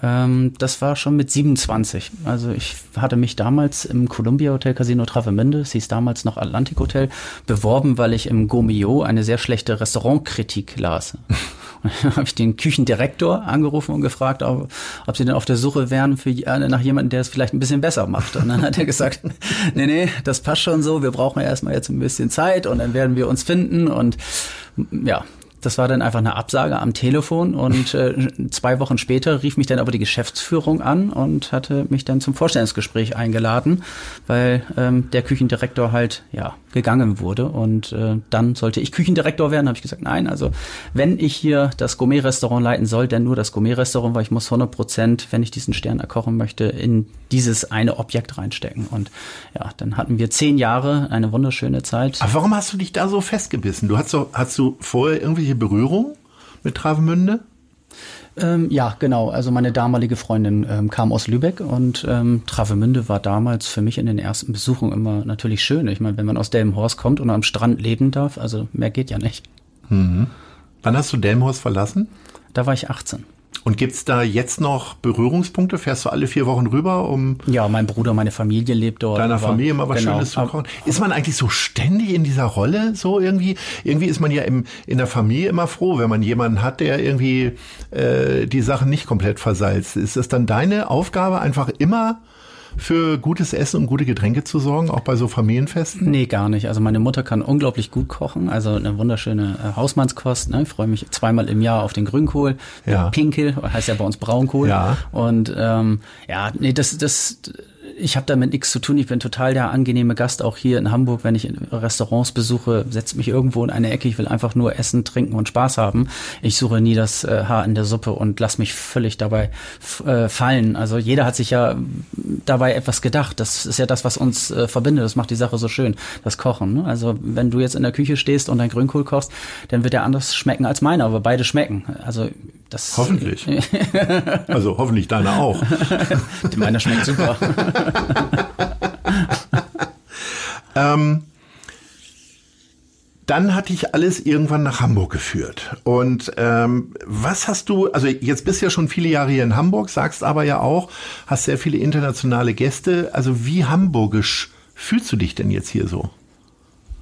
Ähm, das war schon mit 27. Also ich hatte mich damals im Columbia Hotel Casino Travemünde, es hieß damals noch Atlantic Hotel, beworben, weil ich im Gomio eine sehr schlechte Restaurantkritik las. Und dann habe ich den Küchendirektor angerufen und gefragt, ob, ob sie denn auf der Suche wären für, äh, nach jemandem, der es vielleicht ein bisschen besser macht. Und dann hat er gesagt, nee, nee, das passt schon so, wir brauchen erstmal jetzt ein bisschen Zeit und dann werden wir uns finden. Und ja, das war dann einfach eine Absage am Telefon und äh, zwei Wochen später rief mich dann aber die Geschäftsführung an und hatte mich dann zum Vorstellungsgespräch eingeladen, weil ähm, der Küchendirektor halt ja gegangen wurde und äh, dann sollte ich Küchendirektor werden. Habe ich gesagt, nein, also wenn ich hier das Gourmet-Restaurant leiten soll, dann nur das Gourmet-Restaurant, weil ich muss 100 Prozent, wenn ich diesen Stern erkochen möchte, in dieses eine Objekt reinstecken. Und ja, dann hatten wir zehn Jahre, eine wunderschöne Zeit. Aber warum hast du dich da so festgebissen? Du hast so, hast du vorher irgendwelche Berührung mit Travemünde? Ähm, ja, genau. Also meine damalige Freundin ähm, kam aus Lübeck und ähm, Travemünde war damals für mich in den ersten Besuchungen immer natürlich schön. Ich meine, wenn man aus Delmenhorst kommt und am Strand leben darf, also mehr geht ja nicht. Mhm. Wann hast du Delmenhorst verlassen? Da war ich 18. Und gibt's da jetzt noch Berührungspunkte? Fährst du alle vier Wochen rüber, um. Ja, mein Bruder, meine Familie lebt dort. Deiner Familie mal was genau. Schönes zu kochen. Ist man eigentlich so ständig in dieser Rolle so irgendwie? Irgendwie ist man ja im, in der Familie immer froh, wenn man jemanden hat, der irgendwie äh, die Sachen nicht komplett versalzt. Ist es dann deine Aufgabe, einfach immer für gutes Essen und gute Getränke zu sorgen, auch bei so Familienfesten? Nee, gar nicht. Also meine Mutter kann unglaublich gut kochen, also eine wunderschöne äh, Hausmannskost. Ne? Ich freue mich zweimal im Jahr auf den Grünkohl. Ja. Pinkel, heißt ja bei uns Braunkohl. Ja. Und ähm, ja, nee, das, das ich habe damit nichts zu tun. Ich bin total der angenehme Gast, auch hier in Hamburg, wenn ich Restaurants besuche, setzt mich irgendwo in eine Ecke. Ich will einfach nur essen, trinken und Spaß haben. Ich suche nie das äh, Haar in der Suppe und lass mich völlig dabei äh, fallen. Also jeder hat sich ja dabei etwas gedacht. Das ist ja das, was uns äh, verbindet. Das macht die Sache so schön, das Kochen. Ne? Also wenn du jetzt in der Küche stehst und dein Grünkohl kochst, dann wird der anders schmecken als meiner, aber beide schmecken. Also das hoffentlich. also hoffentlich deiner auch. meiner schmeckt super. ähm, dann hatte ich alles irgendwann nach Hamburg geführt. Und ähm, was hast du, also jetzt bist du ja schon viele Jahre hier in Hamburg, sagst aber ja auch, hast sehr viele internationale Gäste. Also wie hamburgisch fühlst du dich denn jetzt hier so?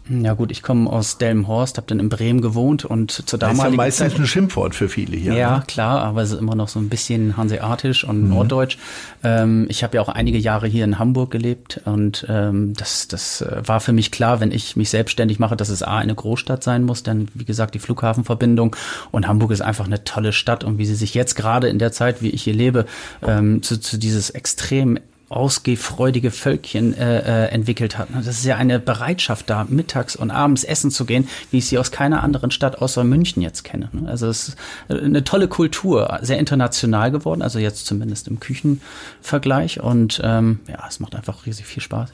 Ja gut, ich komme aus Delmenhorst, habe dann in Bremen gewohnt und zur damaligen Das ist ja meistens Zeit, ein Schimpfwort für viele hier. Ja, ne? klar, aber es ist immer noch so ein bisschen hanseatisch und mhm. norddeutsch. Ähm, ich habe ja auch einige Jahre hier in Hamburg gelebt und ähm, das, das äh, war für mich klar, wenn ich mich selbstständig mache, dass es A, eine Großstadt sein muss, denn wie gesagt, die Flughafenverbindung und Hamburg ist einfach eine tolle Stadt und wie sie sich jetzt gerade in der Zeit, wie ich hier lebe, ähm, zu, zu dieses extrem ausgehfreudige Völkchen äh, äh, entwickelt hat. Das ist ja eine Bereitschaft da, mittags und abends essen zu gehen, wie ich sie aus keiner anderen Stadt außer München jetzt kenne. Also es ist eine tolle Kultur, sehr international geworden, also jetzt zumindest im Küchenvergleich. Und ähm, ja, es macht einfach riesig viel Spaß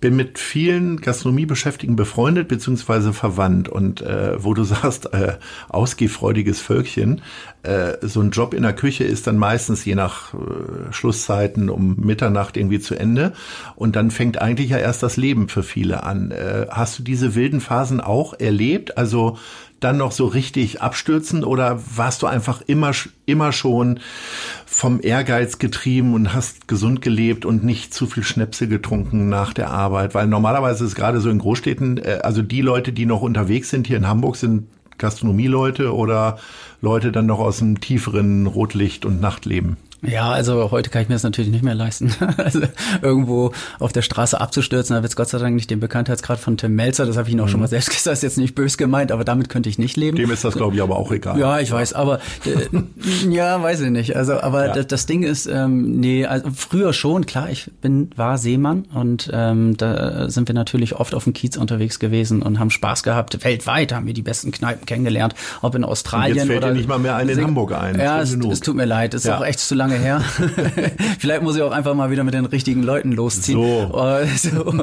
bin mit vielen Gastronomiebeschäftigten befreundet beziehungsweise verwandt und äh, wo du sagst, äh, ausgehfreudiges Völkchen, äh, so ein Job in der Küche ist dann meistens je nach äh, Schlusszeiten um Mitternacht irgendwie zu Ende und dann fängt eigentlich ja erst das Leben für viele an. Äh, hast du diese wilden Phasen auch erlebt? Also dann noch so richtig abstürzen oder warst du einfach immer, immer schon vom Ehrgeiz getrieben und hast gesund gelebt und nicht zu viel Schnäpse getrunken nach der Arbeit? Weil normalerweise ist gerade so in Großstädten, äh, also die Leute, die noch unterwegs sind hier in Hamburg, sind Gastronomieleute oder Leute dann noch aus dem tieferen Rotlicht- und Nachtleben? Ja, also heute kann ich mir das natürlich nicht mehr leisten. also irgendwo auf der Straße abzustürzen, da wird es Gott sei Dank nicht den Bekanntheitsgrad von Tim Melzer, das habe ich ihn auch mhm. schon mal selbst gesagt, ist jetzt nicht bös gemeint, aber damit könnte ich nicht leben. Dem ist das, glaube ich, aber auch egal. Ja, ich weiß, aber äh, ja, weiß ich nicht. Also, aber ja. das, das, Ding ist, ähm, nee, also früher schon, klar, ich bin, war Seemann und ähm, da sind wir natürlich oft auf dem Kiez unterwegs gewesen und haben Spaß gehabt. Weltweit haben wir die besten Kneipen kennengelernt, ob in Australien und jetzt fällt oder. Dir nicht mal mehr einen in Hamburg ein. Ja, es, es, tut mir leid, es ist ja. auch echt zu lange lange her. Vielleicht muss ich auch einfach mal wieder mit den richtigen Leuten losziehen. So. Äh, so.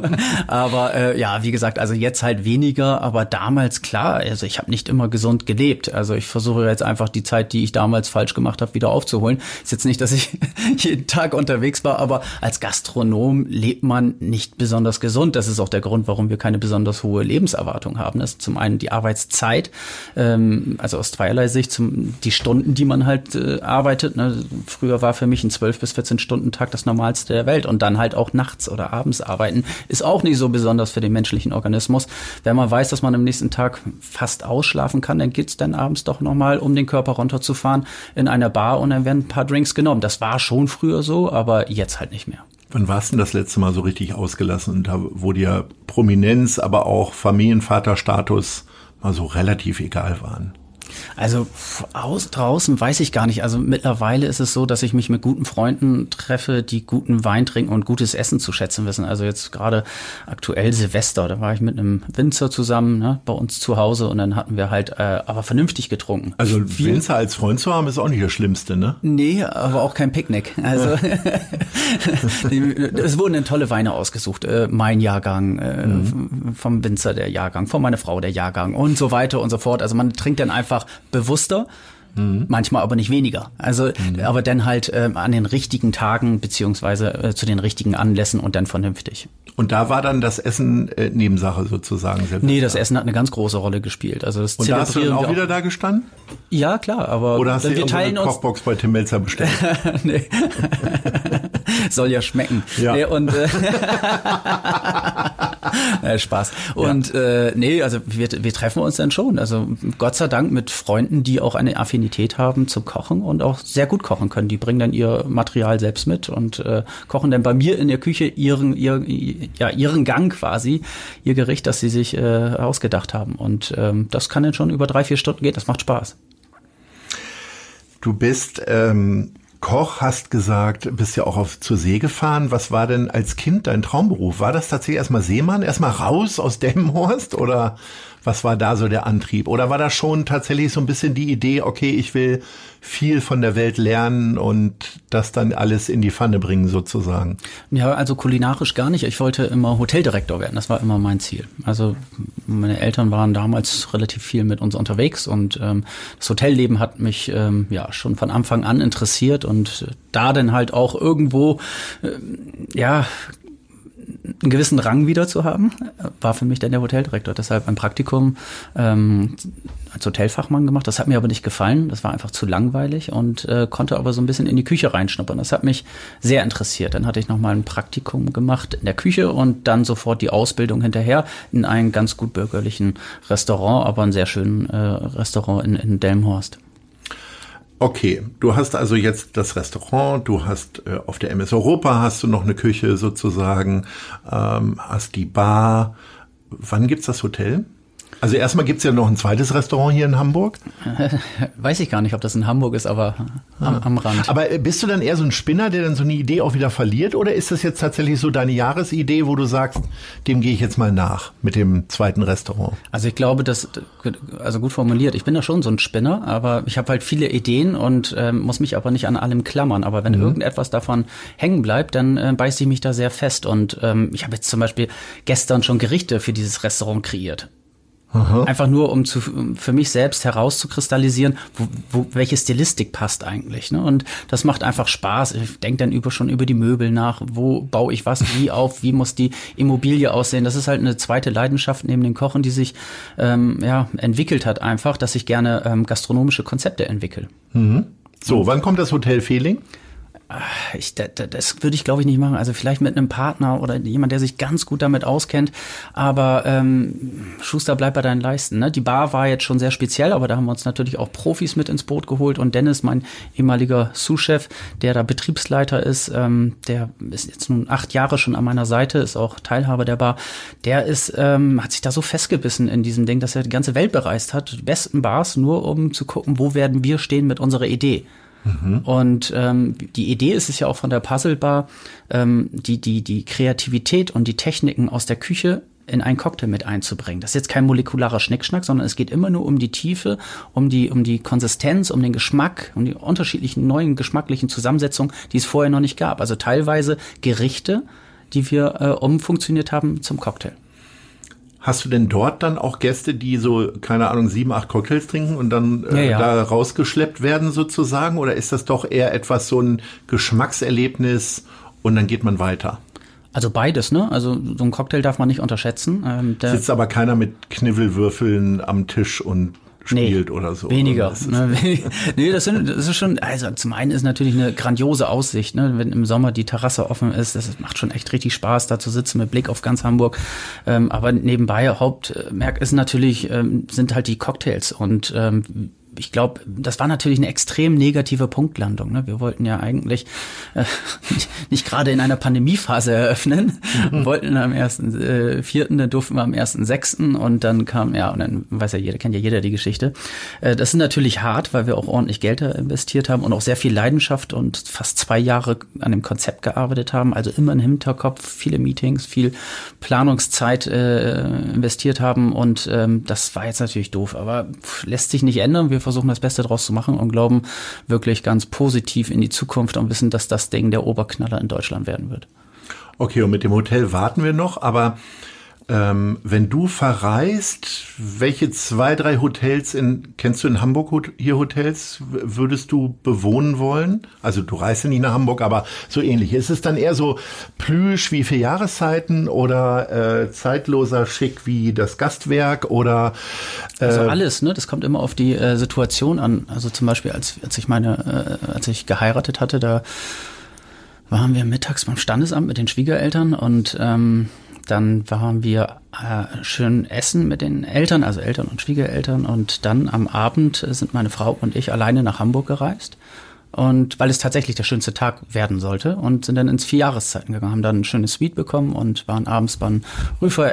Aber äh, ja, wie gesagt, also jetzt halt weniger, aber damals klar, also ich habe nicht immer gesund gelebt. Also ich versuche jetzt einfach die Zeit, die ich damals falsch gemacht habe, wieder aufzuholen. Ist jetzt nicht, dass ich jeden Tag unterwegs war, aber als Gastronom lebt man nicht besonders gesund. Das ist auch der Grund, warum wir keine besonders hohe Lebenserwartung haben. Das ist zum einen die Arbeitszeit, ähm, also aus zweierlei Sicht, zum, die Stunden, die man halt äh, arbeitet. Ne? Früher war für mich ein 12 bis 14 Stunden Tag das Normalste der Welt. Und dann halt auch nachts oder abends arbeiten ist auch nicht so besonders für den menschlichen Organismus. Wenn man weiß, dass man am nächsten Tag fast ausschlafen kann, dann geht's dann abends doch nochmal, um den Körper runterzufahren, in einer Bar und dann werden ein paar Drinks genommen. Das war schon früher so, aber jetzt halt nicht mehr. Wann warst du das letzte Mal so richtig ausgelassen und da, wo dir Prominenz, aber auch Familienvaterstatus mal so relativ egal waren? Also aus, draußen weiß ich gar nicht. Also mittlerweile ist es so, dass ich mich mit guten Freunden treffe, die guten Wein trinken und gutes Essen zu schätzen wissen. Also jetzt gerade aktuell Silvester, da war ich mit einem Winzer zusammen ne, bei uns zu Hause und dann hatten wir halt äh, aber vernünftig getrunken. Also Viel, Winzer als Freund zu haben ist auch nicht das Schlimmste, ne? Nee, aber auch kein Picknick. Also es wurden dann tolle Weine ausgesucht. Äh, mein Jahrgang, äh, mhm. vom Winzer der Jahrgang, von meiner Frau der Jahrgang und so weiter und so fort. Also man trinkt dann einfach bewusster. Mhm. Manchmal aber nicht weniger. Also, mhm. aber dann halt äh, an den richtigen Tagen beziehungsweise äh, zu den richtigen Anlässen und dann vernünftig. Und da war dann das Essen äh, Nebensache sozusagen. Nee, das Essen hat eine ganz große Rolle gespielt. Also das und da hast du dann auch wieder da gestanden? Ja, klar, aber Oder hast du wir teilen eine Kochbox bei Tim Melzer bestellt? nee. Soll ja schmecken. Ja. Nee, und äh, äh, Spaß. Und ja. äh, nee, also wir, wir treffen uns dann schon. Also Gott sei Dank mit Freunden, die auch eine Affinität haben zum Kochen und auch sehr gut kochen können. Die bringen dann ihr Material selbst mit und äh, kochen dann bei mir in der Küche ihren, ihr, ja, ihren Gang quasi, ihr Gericht, das sie sich äh, ausgedacht haben. Und ähm, das kann dann schon über drei, vier Stunden gehen. Das macht Spaß. Du bist ähm, Koch, hast gesagt, bist ja auch auf, zur See gefahren. Was war denn als Kind dein Traumberuf? War das tatsächlich erstmal Seemann, erstmal raus aus Demmenhorst oder was war da so der Antrieb? Oder war da schon tatsächlich so ein bisschen die Idee, okay, ich will viel von der Welt lernen und das dann alles in die Pfanne bringen sozusagen? Ja, also kulinarisch gar nicht. Ich wollte immer Hoteldirektor werden. Das war immer mein Ziel. Also meine Eltern waren damals relativ viel mit uns unterwegs und ähm, das Hotelleben hat mich ähm, ja schon von Anfang an interessiert und da dann halt auch irgendwo äh, ja einen gewissen Rang wieder zu haben, war für mich dann der Hoteldirektor. Deshalb ein Praktikum ähm, als Hotelfachmann gemacht. Das hat mir aber nicht gefallen. Das war einfach zu langweilig und äh, konnte aber so ein bisschen in die Küche reinschnuppern. Das hat mich sehr interessiert. Dann hatte ich nochmal ein Praktikum gemacht in der Küche und dann sofort die Ausbildung hinterher in einem ganz gut bürgerlichen Restaurant, aber ein sehr schönen äh, Restaurant in, in Delmhorst. Okay, du hast also jetzt das Restaurant, du hast äh, auf der MS Europa hast du noch eine Küche sozusagen, ähm, hast die Bar. Wann gibt's das Hotel? Also erstmal gibt's ja noch ein zweites Restaurant hier in Hamburg. Weiß ich gar nicht, ob das in Hamburg ist, aber am, Ah. am Rand. Aber äh, bist du dann eher so ein Spinner, der dann so eine Idee auch wieder verliert? Oder ist das jetzt tatsächlich so deine Jahresidee, wo du sagst, dem gehe ich jetzt mal nach mit dem zweiten Restaurant? Also ich glaube, das, also gut formuliert, ich bin da schon so ein Spinner, aber ich habe halt viele Ideen und ähm, muss mich aber nicht an allem klammern. Aber wenn irgendetwas davon hängen bleibt, dann äh, beiße ich mich da sehr fest. Und ähm, ich habe jetzt zum Beispiel gestern schon Gerichte für dieses Restaurant kreiert. Einfach nur, um zu, um für mich selbst herauszukristallisieren, wo, wo, welche Stilistik passt eigentlich. Ne? Und das macht einfach Spaß. Ich denke dann über, schon über die Möbel nach. Wo baue ich was wie auf? Wie muss die Immobilie aussehen? Das ist halt eine zweite Leidenschaft neben dem Kochen, die sich ähm, ja, entwickelt hat einfach, dass ich gerne ähm, gastronomische Konzepte entwickle. So, wann kommt das Hotel Feeling? Ich, da, da, das würde ich, glaube ich, nicht machen. Also vielleicht mit einem Partner oder jemand, der sich ganz gut damit auskennt. Aber ähm, Schuster, bleib bei deinen Leisten. Ne? Die Bar war jetzt schon sehr speziell, aber da haben wir uns natürlich auch Profis mit ins Boot geholt. Und Dennis, mein ehemaliger Sous-Chef, der da Betriebsleiter ist, ähm, der ist jetzt nun acht Jahre schon an meiner Seite, ist auch Teilhaber der Bar. Der ist, ähm, hat sich da so festgebissen in diesem Ding, dass er die ganze Welt bereist hat. Die besten Bars, nur um zu gucken, wo werden wir stehen mit unserer Idee. Und ähm, die Idee ist es ja auch von der Puzzle Bar, ähm, die, die, die Kreativität und die Techniken aus der Küche in einen Cocktail mit einzubringen. Das ist jetzt kein molekularer Schnickschnack, sondern es geht immer nur um die Tiefe, um die, um die Konsistenz, um den Geschmack, um die unterschiedlichen neuen geschmacklichen Zusammensetzungen, die es vorher noch nicht gab. Also teilweise Gerichte, die wir äh, umfunktioniert haben zum Cocktail. Hast du denn dort dann auch Gäste, die so, keine Ahnung, sieben, acht Cocktails trinken und dann äh, Ja, ja. da rausgeschleppt werden sozusagen? Oder ist das doch eher etwas so ein Geschmackserlebnis und dann geht man weiter? Also beides, ne? Also so ein Cocktail darf man nicht unterschätzen. Ähm, Sitzt aber keiner mit Knivelwürfeln am Tisch und spielt oder so. Weniger. Das Ne? nee, das, sind, das ist schon, also zum einen ist natürlich eine grandiose Aussicht, ne? wenn im Sommer die Terrasse offen ist, das macht schon echt richtig Spaß, da zu sitzen mit Blick auf ganz Hamburg. Ähm, aber nebenbei, Hauptmerk ist natürlich, ähm, sind halt die Cocktails und ähm, ich glaube, das war natürlich eine extrem negative Punktlandung. Ne? Wir wollten ja eigentlich äh, nicht, nicht gerade in einer Pandemiephase eröffnen. Wir wollten am ersten äh, vierten, dann durften wir am ersten sechsten und dann kam ja und dann weiß ja jeder kennt ja jeder die Geschichte. Äh, das ist natürlich hart, weil wir auch ordentlich Geld investiert haben und auch sehr viel Leidenschaft und fast zwei Jahre an dem Konzept gearbeitet haben. Also immer im Hinterkopf viele Meetings, viel Planungszeit äh, investiert haben und ähm, das war jetzt natürlich doof, aber pff, lässt sich nicht ändern. Wir versuchen das Beste draus zu machen und glauben wirklich ganz positiv in die Zukunft und wissen, dass das Ding der Oberknaller in Deutschland werden wird. Okay, und mit dem Hotel warten wir noch, aber ähm, wenn du verreist, welche zwei, drei Hotels in, kennst du in Hamburg hier Hotels, würdest du bewohnen wollen? Also du reist ja nicht nach Hamburg, aber so ähnlich. Ist es dann eher so plüsch wie vier Jahreszeiten oder äh, zeitloser Schick wie das Gastwerk oder Also alles, ne? Das kommt immer auf die äh, Situation an. Also zum Beispiel, als, als ich meine, äh, als ich geheiratet hatte, da waren wir mittags beim Standesamt mit den Schwiegereltern und ähm, dann waren wir äh, schön essen mit den Eltern, also Eltern und Schwiegereltern. Und dann am Abend sind meine Frau und ich alleine nach Hamburg gereist. Und weil es tatsächlich der schönste Tag werden sollte und sind dann ins vier Jahreszeiten gegangen, haben dann ein schönes Suite bekommen und waren abends beim Rüfer.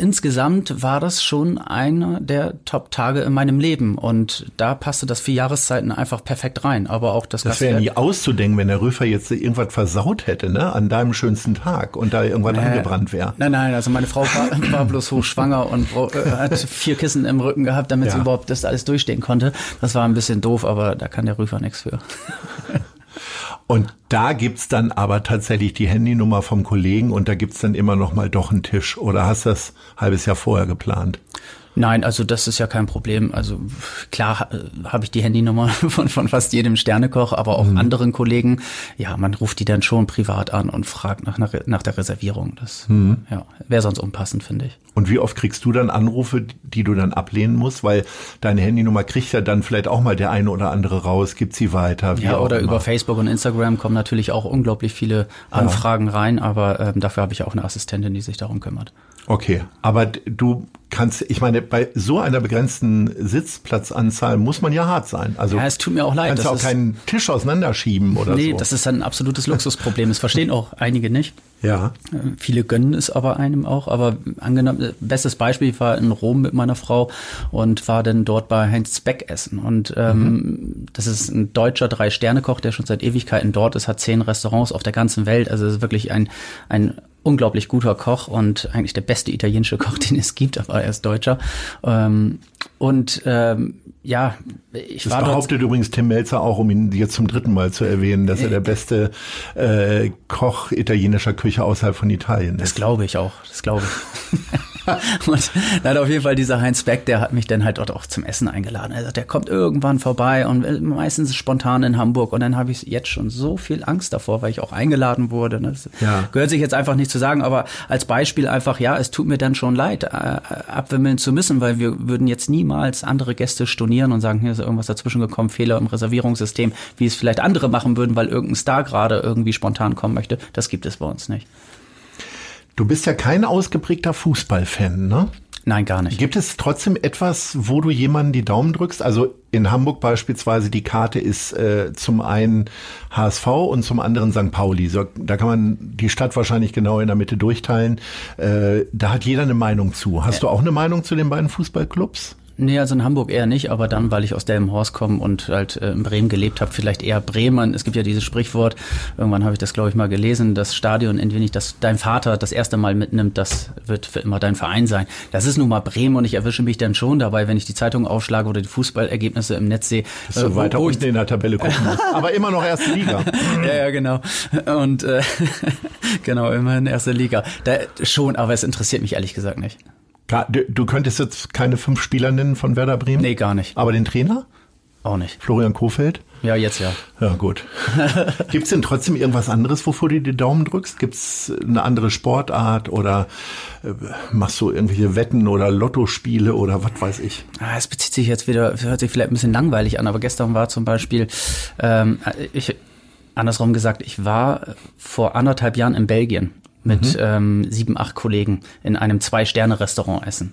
Insgesamt war das schon einer der Top-Tage in meinem Leben und da passte das vier Jahreszeiten einfach perfekt rein. Aber auch das, das wäre nie auszudenken, wenn der Rüfer jetzt irgendwas versaut hätte, ne, an deinem schönsten Tag und da irgendwas angebrannt wäre. Nein, nein, also meine Frau war, war bloß hochschwanger und äh, hat vier Kissen im Rücken gehabt, damit sie Ja. überhaupt das alles durchstehen konnte. Das war ein bisschen doof, aber da kann der Rüfer nichts für. Und da gibt's dann aber tatsächlich die Handynummer vom Kollegen und da gibt's dann immer noch mal doch einen Tisch. Oder hast du das halbes Jahr vorher geplant? Nein, also das ist ja kein Problem. Also klar äh, habe ich die Handynummer von, von fast jedem Sternekoch, aber auch anderen Kollegen. Ja, man ruft die dann schon privat an und fragt nach, nach, nach der Reservierung. Das ja, wäre sonst unpassend, finde ich. Und wie oft kriegst du dann Anrufe, die du dann ablehnen musst? Weil deine Handynummer kriegt ja dann vielleicht auch mal der eine oder andere raus, gibt sie weiter. Wie Ja, oder immer. über Facebook und Instagram kommen natürlich auch unglaublich viele Anfragen rein, aber ähm, dafür habe ich auch eine Assistentin, die sich darum kümmert. Okay, aber du kannst, ich meine, bei so einer begrenzten Sitzplatzanzahl muss man ja hart sein. Also Ja, es tut mir auch leid. kannst das du auch ist- keinen Tisch auseinanderschieben oder Nee, so. das ist ein absolutes Luxusproblem. Das verstehen auch einige nicht. Ja. Äh, viele gönnen es aber einem auch. Aber angenommen, bestes Beispiel, ich war in Rom mit meiner Frau und war dann dort bei Heinz Speck essen. Und ähm, mhm. das ist ein deutscher Drei-Sterne-Koch, der schon seit Ewigkeiten dort ist, hat zehn Restaurants auf der ganzen Welt. Also es ist wirklich ein, ein unglaublich guter Koch und eigentlich der beste italienische Koch, den es gibt, aber er ist Deutscher. Ähm, und ähm, ja, ich das war behauptet übrigens Tim Melzer auch, um ihn jetzt zum dritten Mal zu erwähnen, dass er der beste äh, Koch italienischer Küche außerhalb von Italien ist. Das glaube ich auch, das glaube ich. und dann auf jeden Fall dieser Heinz Beck, der hat mich dann halt dort auch zum Essen eingeladen. Er sagt, der kommt irgendwann vorbei und meistens spontan in Hamburg. Und dann habe ich jetzt schon so viel Angst davor, weil ich auch eingeladen wurde. Das ja. gehört sich jetzt einfach nicht zu sagen, aber als Beispiel einfach, ja, es tut mir dann schon leid, äh, abwimmeln zu müssen, weil wir würden jetzt niemals andere Gäste stornieren und sagen, hier ist irgendwas dazwischen gekommen, Fehler im Reservierungssystem, wie es vielleicht andere machen würden, weil irgendein Star gerade irgendwie spontan kommen möchte. Das gibt es bei uns nicht. Du bist ja kein ausgeprägter Fußballfan, ne? Nein, gar nicht. Gibt es trotzdem etwas, wo du jemanden die Daumen drückst? Also in Hamburg beispielsweise die Karte ist äh, zum einen HSV und zum anderen St. Pauli. So, da kann man die Stadt wahrscheinlich genau in der Mitte durchteilen. Äh, da hat jeder eine Meinung zu. Hast ja. du auch eine Meinung zu den beiden Fußballclubs? Nee, also in Hamburg eher nicht, aber dann, weil ich aus Delmenhorst komme und halt äh, in Bremen gelebt habe, vielleicht eher Bremen. Es gibt ja dieses Sprichwort, irgendwann habe ich das, glaube ich, mal gelesen, das Stadion, in dem ich das dein Vater das erste Mal mitnimmt, das wird für immer dein Verein sein. Das ist nun mal Bremen und ich erwische mich dann schon dabei, wenn ich die Zeitung aufschlage oder die Fußballergebnisse im Netz sehe. Dass äh, du weiter unten in der Tabelle gucken musst. aber immer noch erste Liga. ja, ja, genau. Und äh, genau, immerhin erste Liga. Da, schon, aber es interessiert mich ehrlich gesagt nicht. Du könntest jetzt keine fünf Spieler nennen von Werder Bremen? Nee, gar nicht. Aber den Trainer? Auch nicht. Florian Kofeld? Ja, jetzt ja. Ja, gut. Gibt es denn trotzdem irgendwas anderes, wovor du die Daumen drückst? Gibt es eine andere Sportart oder äh, machst du irgendwelche Wetten oder Lottospiele oder was weiß ich? Ah, es bezieht sich jetzt wieder, hört sich vielleicht ein bisschen langweilig an, aber gestern war zum Beispiel, ähm, ich, andersrum gesagt, ich war vor anderthalb Jahren in Belgien mit mhm. ähm, sieben, acht Kollegen in einem Zwei-Sterne-Restaurant essen.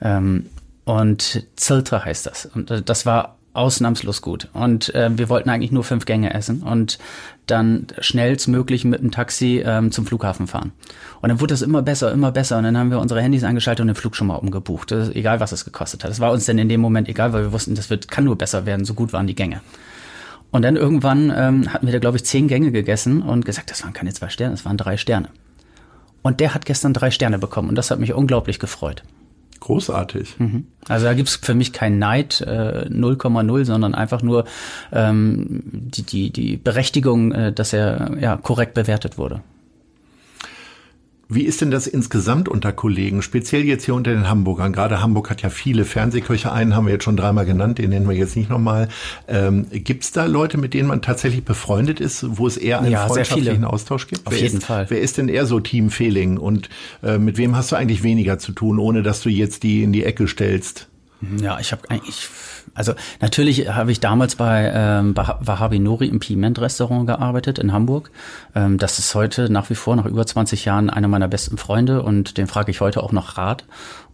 Ähm, und Zilter heißt das. Und äh, das war ausnahmslos gut. Und äh, wir wollten eigentlich nur fünf Gänge essen und dann schnellstmöglich mit dem Taxi ähm, zum Flughafen fahren. Und dann wurde das immer besser, immer besser. Und dann haben wir unsere Handys eingeschaltet und den Flug schon mal umgebucht. Egal, was es gekostet hat. Das war uns dann in dem Moment egal, weil wir wussten, das wird, kann nur besser werden. So gut waren die Gänge. Und dann irgendwann ähm, hatten wir da, glaube ich, zehn Gänge gegessen und gesagt, das waren keine zwei Sterne, das waren drei Sterne. Und der hat gestern drei Sterne bekommen und das hat mich unglaublich gefreut. Großartig. Mhm. Also da gibt's für mich keinen Neid, äh, 0,0, sondern einfach nur ähm, die, die, die Berechtigung, äh, dass er ja korrekt bewertet wurde. Wie ist denn das insgesamt unter Kollegen, speziell jetzt hier unter den Hamburgern? Gerade Hamburg hat ja viele Fernsehköche, einen haben wir jetzt schon dreimal genannt, den nennen wir jetzt nicht nochmal. Ähm, gibt es da Leute, mit denen man tatsächlich befreundet ist, wo es eher einen ja, freundschaftlichen Austausch gibt? Auf wer jeden ist, Fall. Wer ist denn eher so Team Fehling und äh, mit wem hast du eigentlich weniger zu tun, ohne dass du jetzt die in die Ecke stellst? Ja, ich habe eigentlich also natürlich habe ich damals bei ähm, Wahabi Nori im Piment-Restaurant gearbeitet in Hamburg. Ähm, das ist heute nach wie vor, nach über 20 Jahren, einer meiner besten Freunde und den frage ich heute auch noch Rat.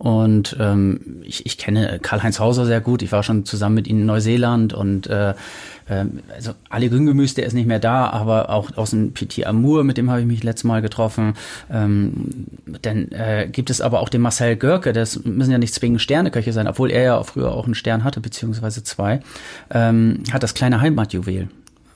Und ähm, ich, ich kenne Karl-Heinz Hauser sehr gut. Ich war schon zusammen mit ihm in Neuseeland und äh, ähm, also Ali Güngemüs, der ist nicht mehr da, aber auch aus dem PT Amour, mit dem habe ich mich letztes Mal getroffen. Ähm, dann äh, gibt es aber auch den Marcel Görke, das müssen ja nicht zwingend Sterneköche sein, obwohl er ja früher auch einen Stern hatte, beziehungsweise zwei, ähm, hat das kleine Heimatjuwel.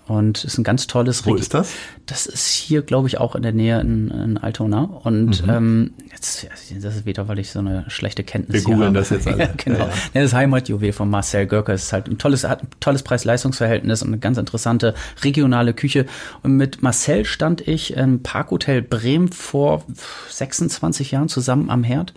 Und ist ein ganz tolles Wo Reg ist das? Das ist hier, glaube ich, auch in der Nähe in, in Altona. Und mhm. ähm, jetzt, das ist wieder, weil ich so eine schlechte Kenntnis Wir googeln das jetzt alle. ja, genau. Ja, ja. Das Heimatjuwel von Marcel Görker ist halt ein tolles, hat ein tolles Preis-Leistungs-Verhältnis und eine ganz interessante regionale Küche. Und mit Marcel stand ich im Parkhotel Bremen vor 26 Jahren zusammen am Herd.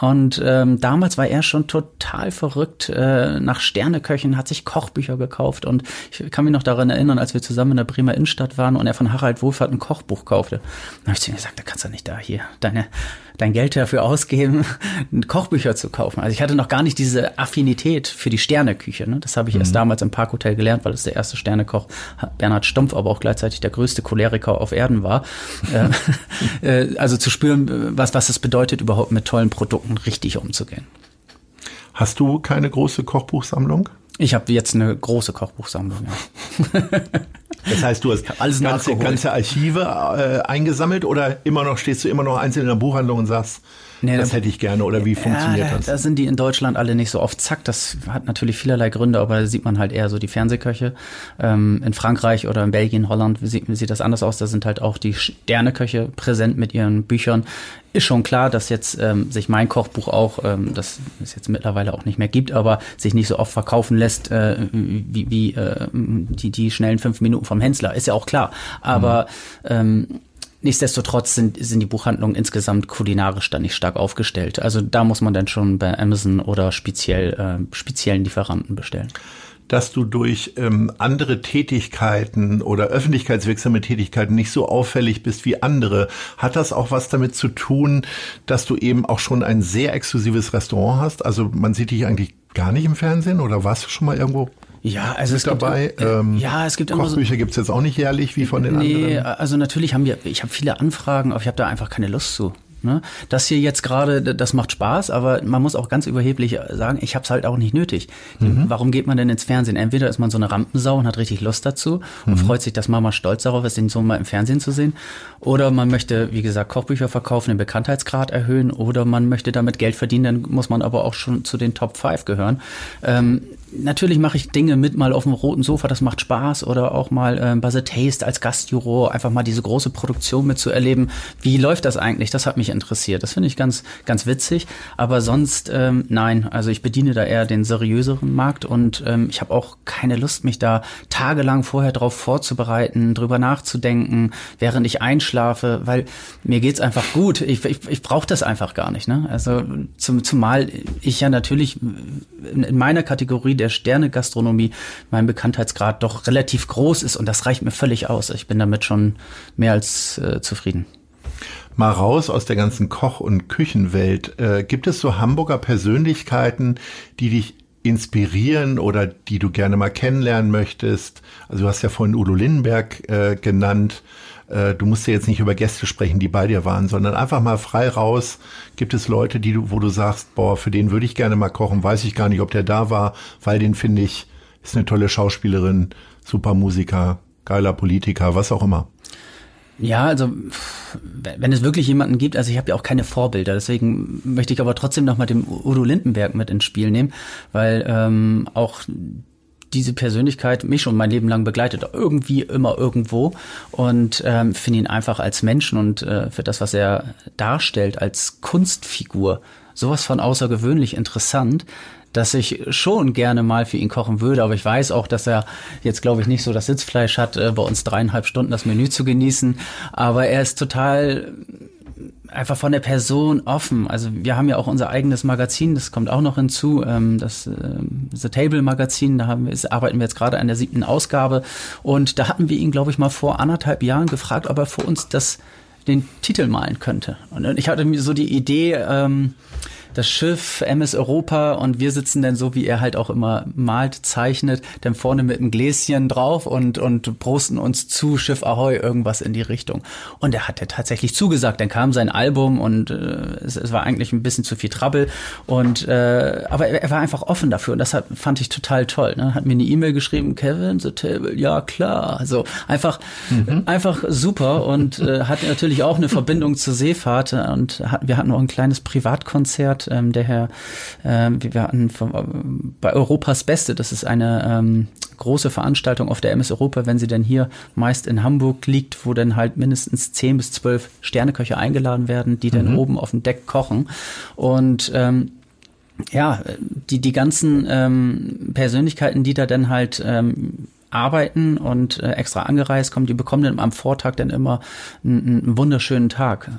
Und ähm, damals war er schon total verrückt äh, nach Sterneköchen, hat sich Kochbücher gekauft. Und ich kann mich noch daran erinnern, als wir zusammen in der Bremer Innenstadt waren und er von Harald Wohlfahrt ein Kochbuch kaufte. Dann habe ich zu ihm gesagt, da kannst du nicht da hier deine dein Geld dafür ausgeben, Kochbücher zu kaufen. Also ich hatte noch gar nicht diese Affinität für die Sterneküche. Ne? Das habe ich mhm. erst damals im Parkhotel gelernt, weil es der erste Sternekoch Bernhard Stumpf, aber auch gleichzeitig der größte Choleriker auf Erden war. Äh, äh, also zu spüren, was, was es bedeutet, überhaupt mit tollen Produkten richtig umzugehen. Hast du keine große Kochbuchsammlung? Ich habe jetzt eine große Kochbuchsammlung. Ja. Das heißt, du hast alles ganze, ganze Archive äh, eingesammelt oder immer noch stehst du immer noch einzeln in der Buchhandlung und sagst, Nee, das hätte ich gerne. Oder wie funktioniert ja, das? Da sind die in Deutschland alle nicht so oft zack. Das hat natürlich vielerlei Gründe, aber da sieht man halt eher so die Fernsehköche. Ähm, in Frankreich oder in Belgien, Holland sieht, sieht das anders aus. Da sind halt auch die Sterneköche präsent mit ihren Büchern. Ist schon klar, dass jetzt ähm, sich mein Kochbuch auch, ähm, das es jetzt mittlerweile auch nicht mehr gibt, aber sich nicht so oft verkaufen lässt äh, wie, wie äh, die, die schnellen fünf Minuten vom Hensler. Ist ja auch klar. Aber mhm. ähm, Nichtsdestotrotz sind, sind die Buchhandlungen insgesamt kulinarisch dann nicht stark aufgestellt. Also da muss man dann schon bei Amazon oder speziell äh, speziellen Lieferanten bestellen. Dass du durch ähm, andere Tätigkeiten oder öffentlichkeitswirksame Tätigkeiten nicht so auffällig bist wie andere, hat das auch was damit zu tun, dass du eben auch schon ein sehr exklusives Restaurant hast? Also man sieht dich eigentlich gar nicht im Fernsehen oder warst du schon mal irgendwo ja, also es dabei. Gibt, äh, ähm, ja, es gibt immer Kochbücher so, gibt's jetzt auch nicht jährlich wie von den nee, anderen. Nee, also natürlich haben wir, ich habe viele Anfragen, aber ich habe da einfach keine Lust zu. Ne? Das hier jetzt gerade, das macht Spaß, aber man muss auch ganz überheblich sagen, ich habe es halt auch nicht nötig. Mhm. Warum geht man denn ins Fernsehen? Entweder ist man so eine Rampensau und hat richtig Lust dazu und mhm. freut sich, dass Mama stolz darauf ist, den Sohn mal im Fernsehen zu sehen. Oder man möchte, wie gesagt, Kochbücher verkaufen, den Bekanntheitsgrad erhöhen. Oder man möchte damit Geld verdienen, dann muss man aber auch schon zu den Top 5 gehören. Ähm, natürlich mache ich Dinge mit mal auf dem roten Sofa, das macht Spaß oder auch mal äh, bei The Taste als Gastjuror einfach mal diese große Produktion mitzuerleben. Wie läuft das eigentlich? Das hat mich interessiert. Das finde ich ganz, ganz witzig. Aber sonst, ähm, nein, also ich bediene da eher den seriöseren Markt und ähm, ich habe auch keine Lust, mich da tagelang vorher drauf vorzubereiten, drüber nachzudenken, während ich einschlafe, weil mir geht's einfach gut. Ich, ich, ich brauche das einfach gar nicht. Ne? Also zum, zumal ich ja natürlich in, in meiner Kategorie der Sterne-Gastronomie mein Bekanntheitsgrad doch relativ groß ist und das reicht mir völlig aus. Ich bin damit schon mehr als äh, zufrieden. Mal raus aus der ganzen Koch- und Küchenwelt. Äh, gibt es so Hamburger Persönlichkeiten, die dich inspirieren oder die du gerne mal kennenlernen möchtest? Also du hast ja vorhin Udo Lindenberg äh, genannt. Äh, du musst ja jetzt nicht über Gäste sprechen, die bei dir waren, sondern einfach mal frei raus. Gibt es Leute, die du, wo du sagst, boah, für den würde ich gerne mal kochen, weiß ich gar nicht, ob der da war, weil den finde ich, ist eine tolle Schauspielerin, super Musiker, geiler Politiker, was auch immer. Ja, also wenn es wirklich jemanden gibt, also ich habe ja auch keine Vorbilder, deswegen möchte ich aber trotzdem noch mal den Udo Lindenberg mit ins Spiel nehmen, weil ähm, auch diese Persönlichkeit mich schon mein Leben lang begleitet, irgendwie immer irgendwo und ähm, finde ihn einfach als Menschen und äh, für das, was er darstellt als Kunstfigur, sowas von außergewöhnlich interessant, dass ich schon gerne mal für ihn kochen würde, aber ich weiß auch, dass er jetzt, glaube ich, nicht so das Sitzfleisch hat, äh, bei uns dreieinhalb Stunden das Menü zu genießen, aber er ist total einfach von der Person offen. Also wir haben ja auch unser eigenes Magazin, das kommt auch noch hinzu, ähm, das äh, The Table Magazin, da haben wir, arbeiten wir jetzt gerade an der siebten Ausgabe und da hatten wir ihn, glaube ich, mal vor anderthalb Jahren gefragt, ob er für uns das den Titel malen könnte. Und ich hatte mir so die Idee, ähm, das Schiff MS Europa und wir sitzen dann so, wie er halt auch immer malt, zeichnet, dann vorne mit einem Gläschen drauf und, und prosten uns zu, Schiff Ahoi, irgendwas in die Richtung. Und er hat ja tatsächlich zugesagt. Dann kam sein Album und äh, es, es war eigentlich ein bisschen zu viel Trouble. Und äh, aber er, er war einfach offen dafür und das hat, fand ich total toll. Ne? Hat mir eine E-Mail geschrieben, Kevin, the table, ja klar. Also einfach, mhm. einfach super und äh, hat natürlich auch eine Verbindung zur Seefahrt und hat, wir hatten auch ein kleines Privatkonzert ähm, der Herr, ähm, wir hatten von, bei Europas Beste, das ist eine ähm, große Veranstaltung auf der MS Europa, wenn sie denn hier meist in Hamburg liegt, wo dann halt mindestens zehn bis zwölf Sterneköche eingeladen werden, die dann mhm. oben auf dem Deck kochen. Und ähm, ja, die, die ganzen ähm, Persönlichkeiten, die da dann halt ähm, arbeiten und äh, extra angereist kommen, die bekommen dann am Vortag dann immer einen, einen wunderschönen Tag.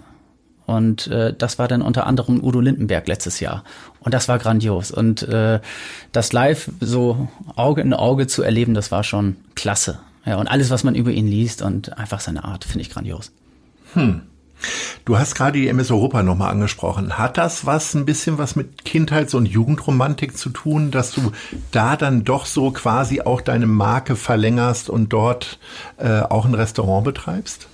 Und äh, das war dann unter anderem Udo Lindenberg letztes Jahr. Und das war grandios. Und äh, das live so Auge in Auge zu erleben, das war schon klasse. Ja, und alles, was man über ihn liest und einfach seine Art, finde ich grandios. Hm. Du hast gerade die MS Europa nochmal angesprochen. Hat das was, ein bisschen was mit Kindheits- und Jugendromantik zu tun, dass du da dann doch so quasi auch deine Marke verlängerst und dort äh, auch ein Restaurant betreibst?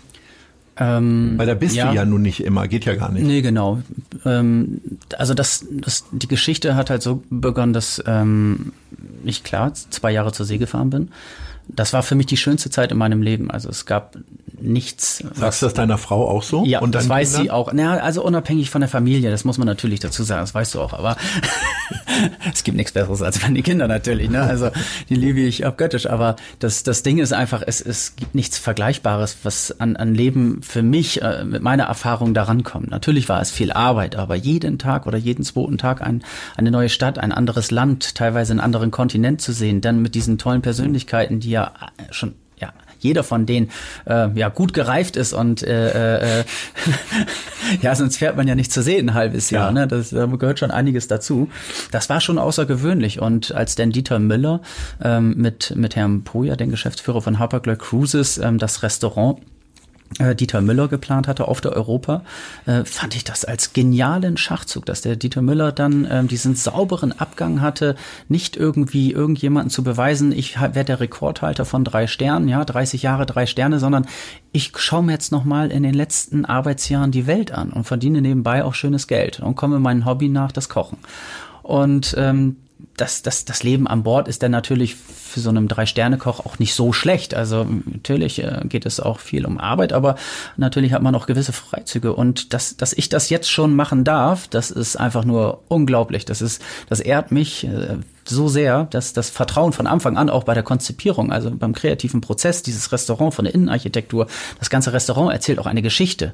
Ähm, Weil da bist ja. du ja nun nicht immer, geht ja gar nicht. Nee, genau. Ähm, also das, das, die Geschichte hat halt so begonnen, dass ähm, ich klar zwei Jahre zur See gefahren bin. Das war für mich die schönste Zeit in meinem Leben. Also es gab nichts. Sagst du das deiner Frau auch so? Ja, und das weiß Kindern? sie auch. Na, also unabhängig von der Familie, das muss man natürlich dazu sagen, das weißt du auch. Aber es gibt nichts Besseres als meine Kinder natürlich. Ne? Also die liebe ich abgöttisch. Aber das, das Ding ist einfach, es, es gibt nichts Vergleichbares, was an, an Leben für mich äh, mit meiner Erfahrung daran kommt. Natürlich war es viel Arbeit, aber jeden Tag oder jeden zweiten Tag ein, eine neue Stadt, ein anderes Land, teilweise einen anderen Kontinent zu sehen, dann mit diesen tollen Persönlichkeiten, die ja schon ja, jeder von denen äh, ja gut gereift ist und äh, äh, ja, sonst fährt man ja nicht zu sehen ein halbes Jahr. Ja. Ne? Das da gehört schon einiges dazu. Das war schon außergewöhnlich. Und als dann Dieter Müller ähm, mit, mit Herrn Poja, den Geschäftsführer von Hapag-Lloyd Cruises, ähm, das Restaurant äh, Dieter Müller geplant hatte auf der Europa, äh, fand ich das als genialen Schachzug, dass der Dieter Müller dann ähm, diesen sauberen Abgang hatte, nicht irgendwie irgendjemanden zu beweisen, ich werde der Rekordhalter von drei Sternen, ja, 30 Jahre, drei Sterne, sondern ich schaue mir jetzt nochmal in den letzten Arbeitsjahren die Welt an und verdiene nebenbei auch schönes Geld und komme meinem Hobby nach, das Kochen. Und ähm, das, das, das Leben an Bord ist dann natürlich für so einem Drei-Sterne-Koch auch nicht so schlecht. Also natürlich äh, geht es auch viel um Arbeit, aber natürlich hat man auch gewisse Freizüge. Und dass, dass ich das jetzt schon machen darf, das ist einfach nur unglaublich. Das ist, das ehrt mich äh, so sehr, dass das Vertrauen von Anfang an auch bei der Konzipierung, also beim kreativen Prozess, dieses Restaurant von der Innenarchitektur, das ganze Restaurant erzählt auch eine Geschichte.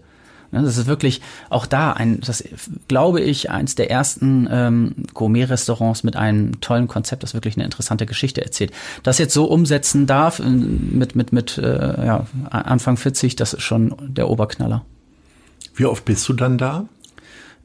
Ja, das ist wirklich auch da ein, das glaube ich, eins der ersten ähm, Gourmet-Restaurants mit einem tollen Konzept, das wirklich eine interessante Geschichte erzählt. Das jetzt so umsetzen darf äh, mit mit mit äh, ja, Anfang 40, das ist schon der Oberknaller. Wie oft bist du dann da?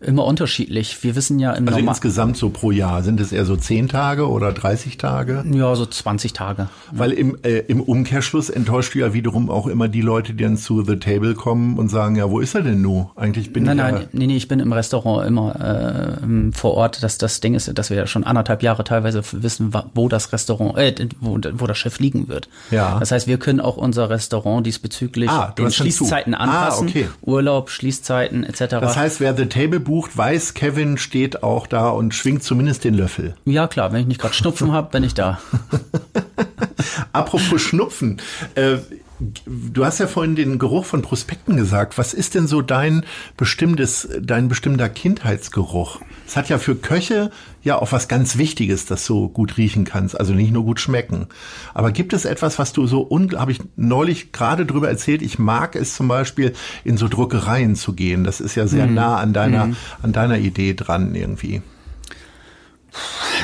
Immer unterschiedlich. Wir wissen ja im Also Norma- insgesamt so pro Jahr. Sind es eher so 10 Tage oder 30 Tage? ja so 20 Tage. Weil im, äh, im Umkehrschluss enttäuscht du ja wiederum auch immer die Leute, die dann zu The Table kommen und sagen, ja, wo ist er denn nun? Eigentlich bin Nein, ich ja, nein, nee, nee, ich bin im Restaurant immer äh, vor Ort. Das, das Ding ist, dass wir ja schon anderthalb Jahre teilweise wissen, wo das Restaurant, äh, wo, wo das Schiff liegen wird. Ja. Das heißt, wir können auch unser Restaurant diesbezüglich Ah, den. Schließzeiten Ah, anpassen. okay. Urlaub, Schließzeiten etc. Das heißt, wer The Table bucht, weiß, Kevin steht auch da und schwingt zumindest den Löffel. ja klar, wenn ich nicht gerade Schnupfen habe, bin ich da. Apropos Schnupfen, äh, du hast ja vorhin den Geruch von Prospekten gesagt. Was ist denn so dein bestimmtes, dein bestimmter Kindheitsgeruch? Es hat ja für Köche ja auch was ganz Wichtiges, dass du gut riechen kannst, also nicht nur gut schmecken. Aber gibt es etwas, was du so, habe ich neulich gerade drüber erzählt, ich mag es zum Beispiel in so Druckereien zu gehen. Das ist ja sehr nah an deiner, an deiner Idee dran irgendwie.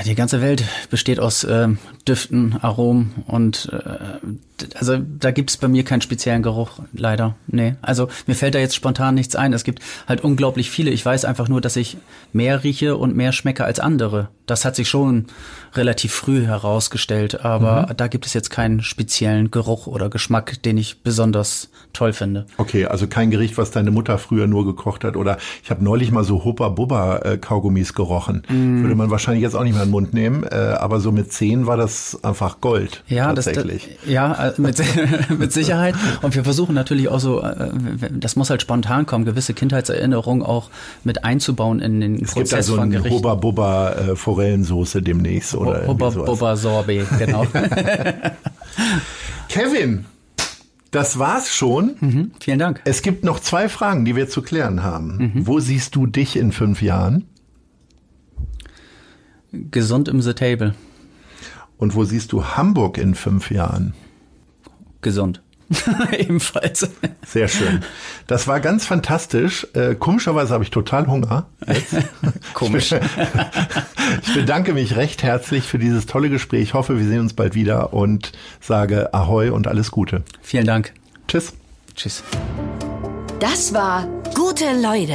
Die ganze Welt besteht aus ähm, Düften, Aromen und äh, also da gibt es bei mir keinen speziellen Geruch, leider. Nee. Also mir fällt da jetzt spontan nichts ein. Es gibt halt unglaublich viele. Ich weiß einfach nur, dass ich mehr rieche und mehr schmecke als andere. Das hat sich schon relativ früh herausgestellt, aber da gibt es jetzt keinen speziellen Geruch oder Geschmack, den ich besonders toll finde. Okay, also kein Gericht, was deine Mutter früher nur gekocht hat. Oder ich habe neulich mal so Hoppa Bubba äh, Kaugummis gerochen. Mm. Würde man wahrscheinlich jetzt auch nicht mehr in den Mund nehmen. Äh, aber so mit zehn war das einfach Gold. Ja, tatsächlich. das, ja, äh, mit, mit Sicherheit. Und wir versuchen natürlich auch so, äh, das muss halt spontan kommen, gewisse Kindheitserinnerungen auch mit einzubauen in den es gibt Prozess so von ein Gerichten. Hubba Bubba äh, Forellensoße demnächst oder Hubba. Bubba Sorbet, genau. Kevin, das war's schon. mhm, vielen Dank. Es gibt noch zwei Fragen, die wir zu klären haben. Mhm. Wo siehst du dich in fünf Jahren? Gesund im The Table. Und wo siehst du Hamburg in fünf Jahren? Gesund. Ebenfalls. Sehr schön. Das war ganz fantastisch. Äh, komischerweise habe ich total Hunger. Komisch. Ich bedanke mich recht herzlich für dieses tolle Gespräch. Ich hoffe, wir sehen uns bald wieder und sage Ahoi und alles Gute. Vielen Dank. Tschüss. Tschüss. Das war Gute Leute.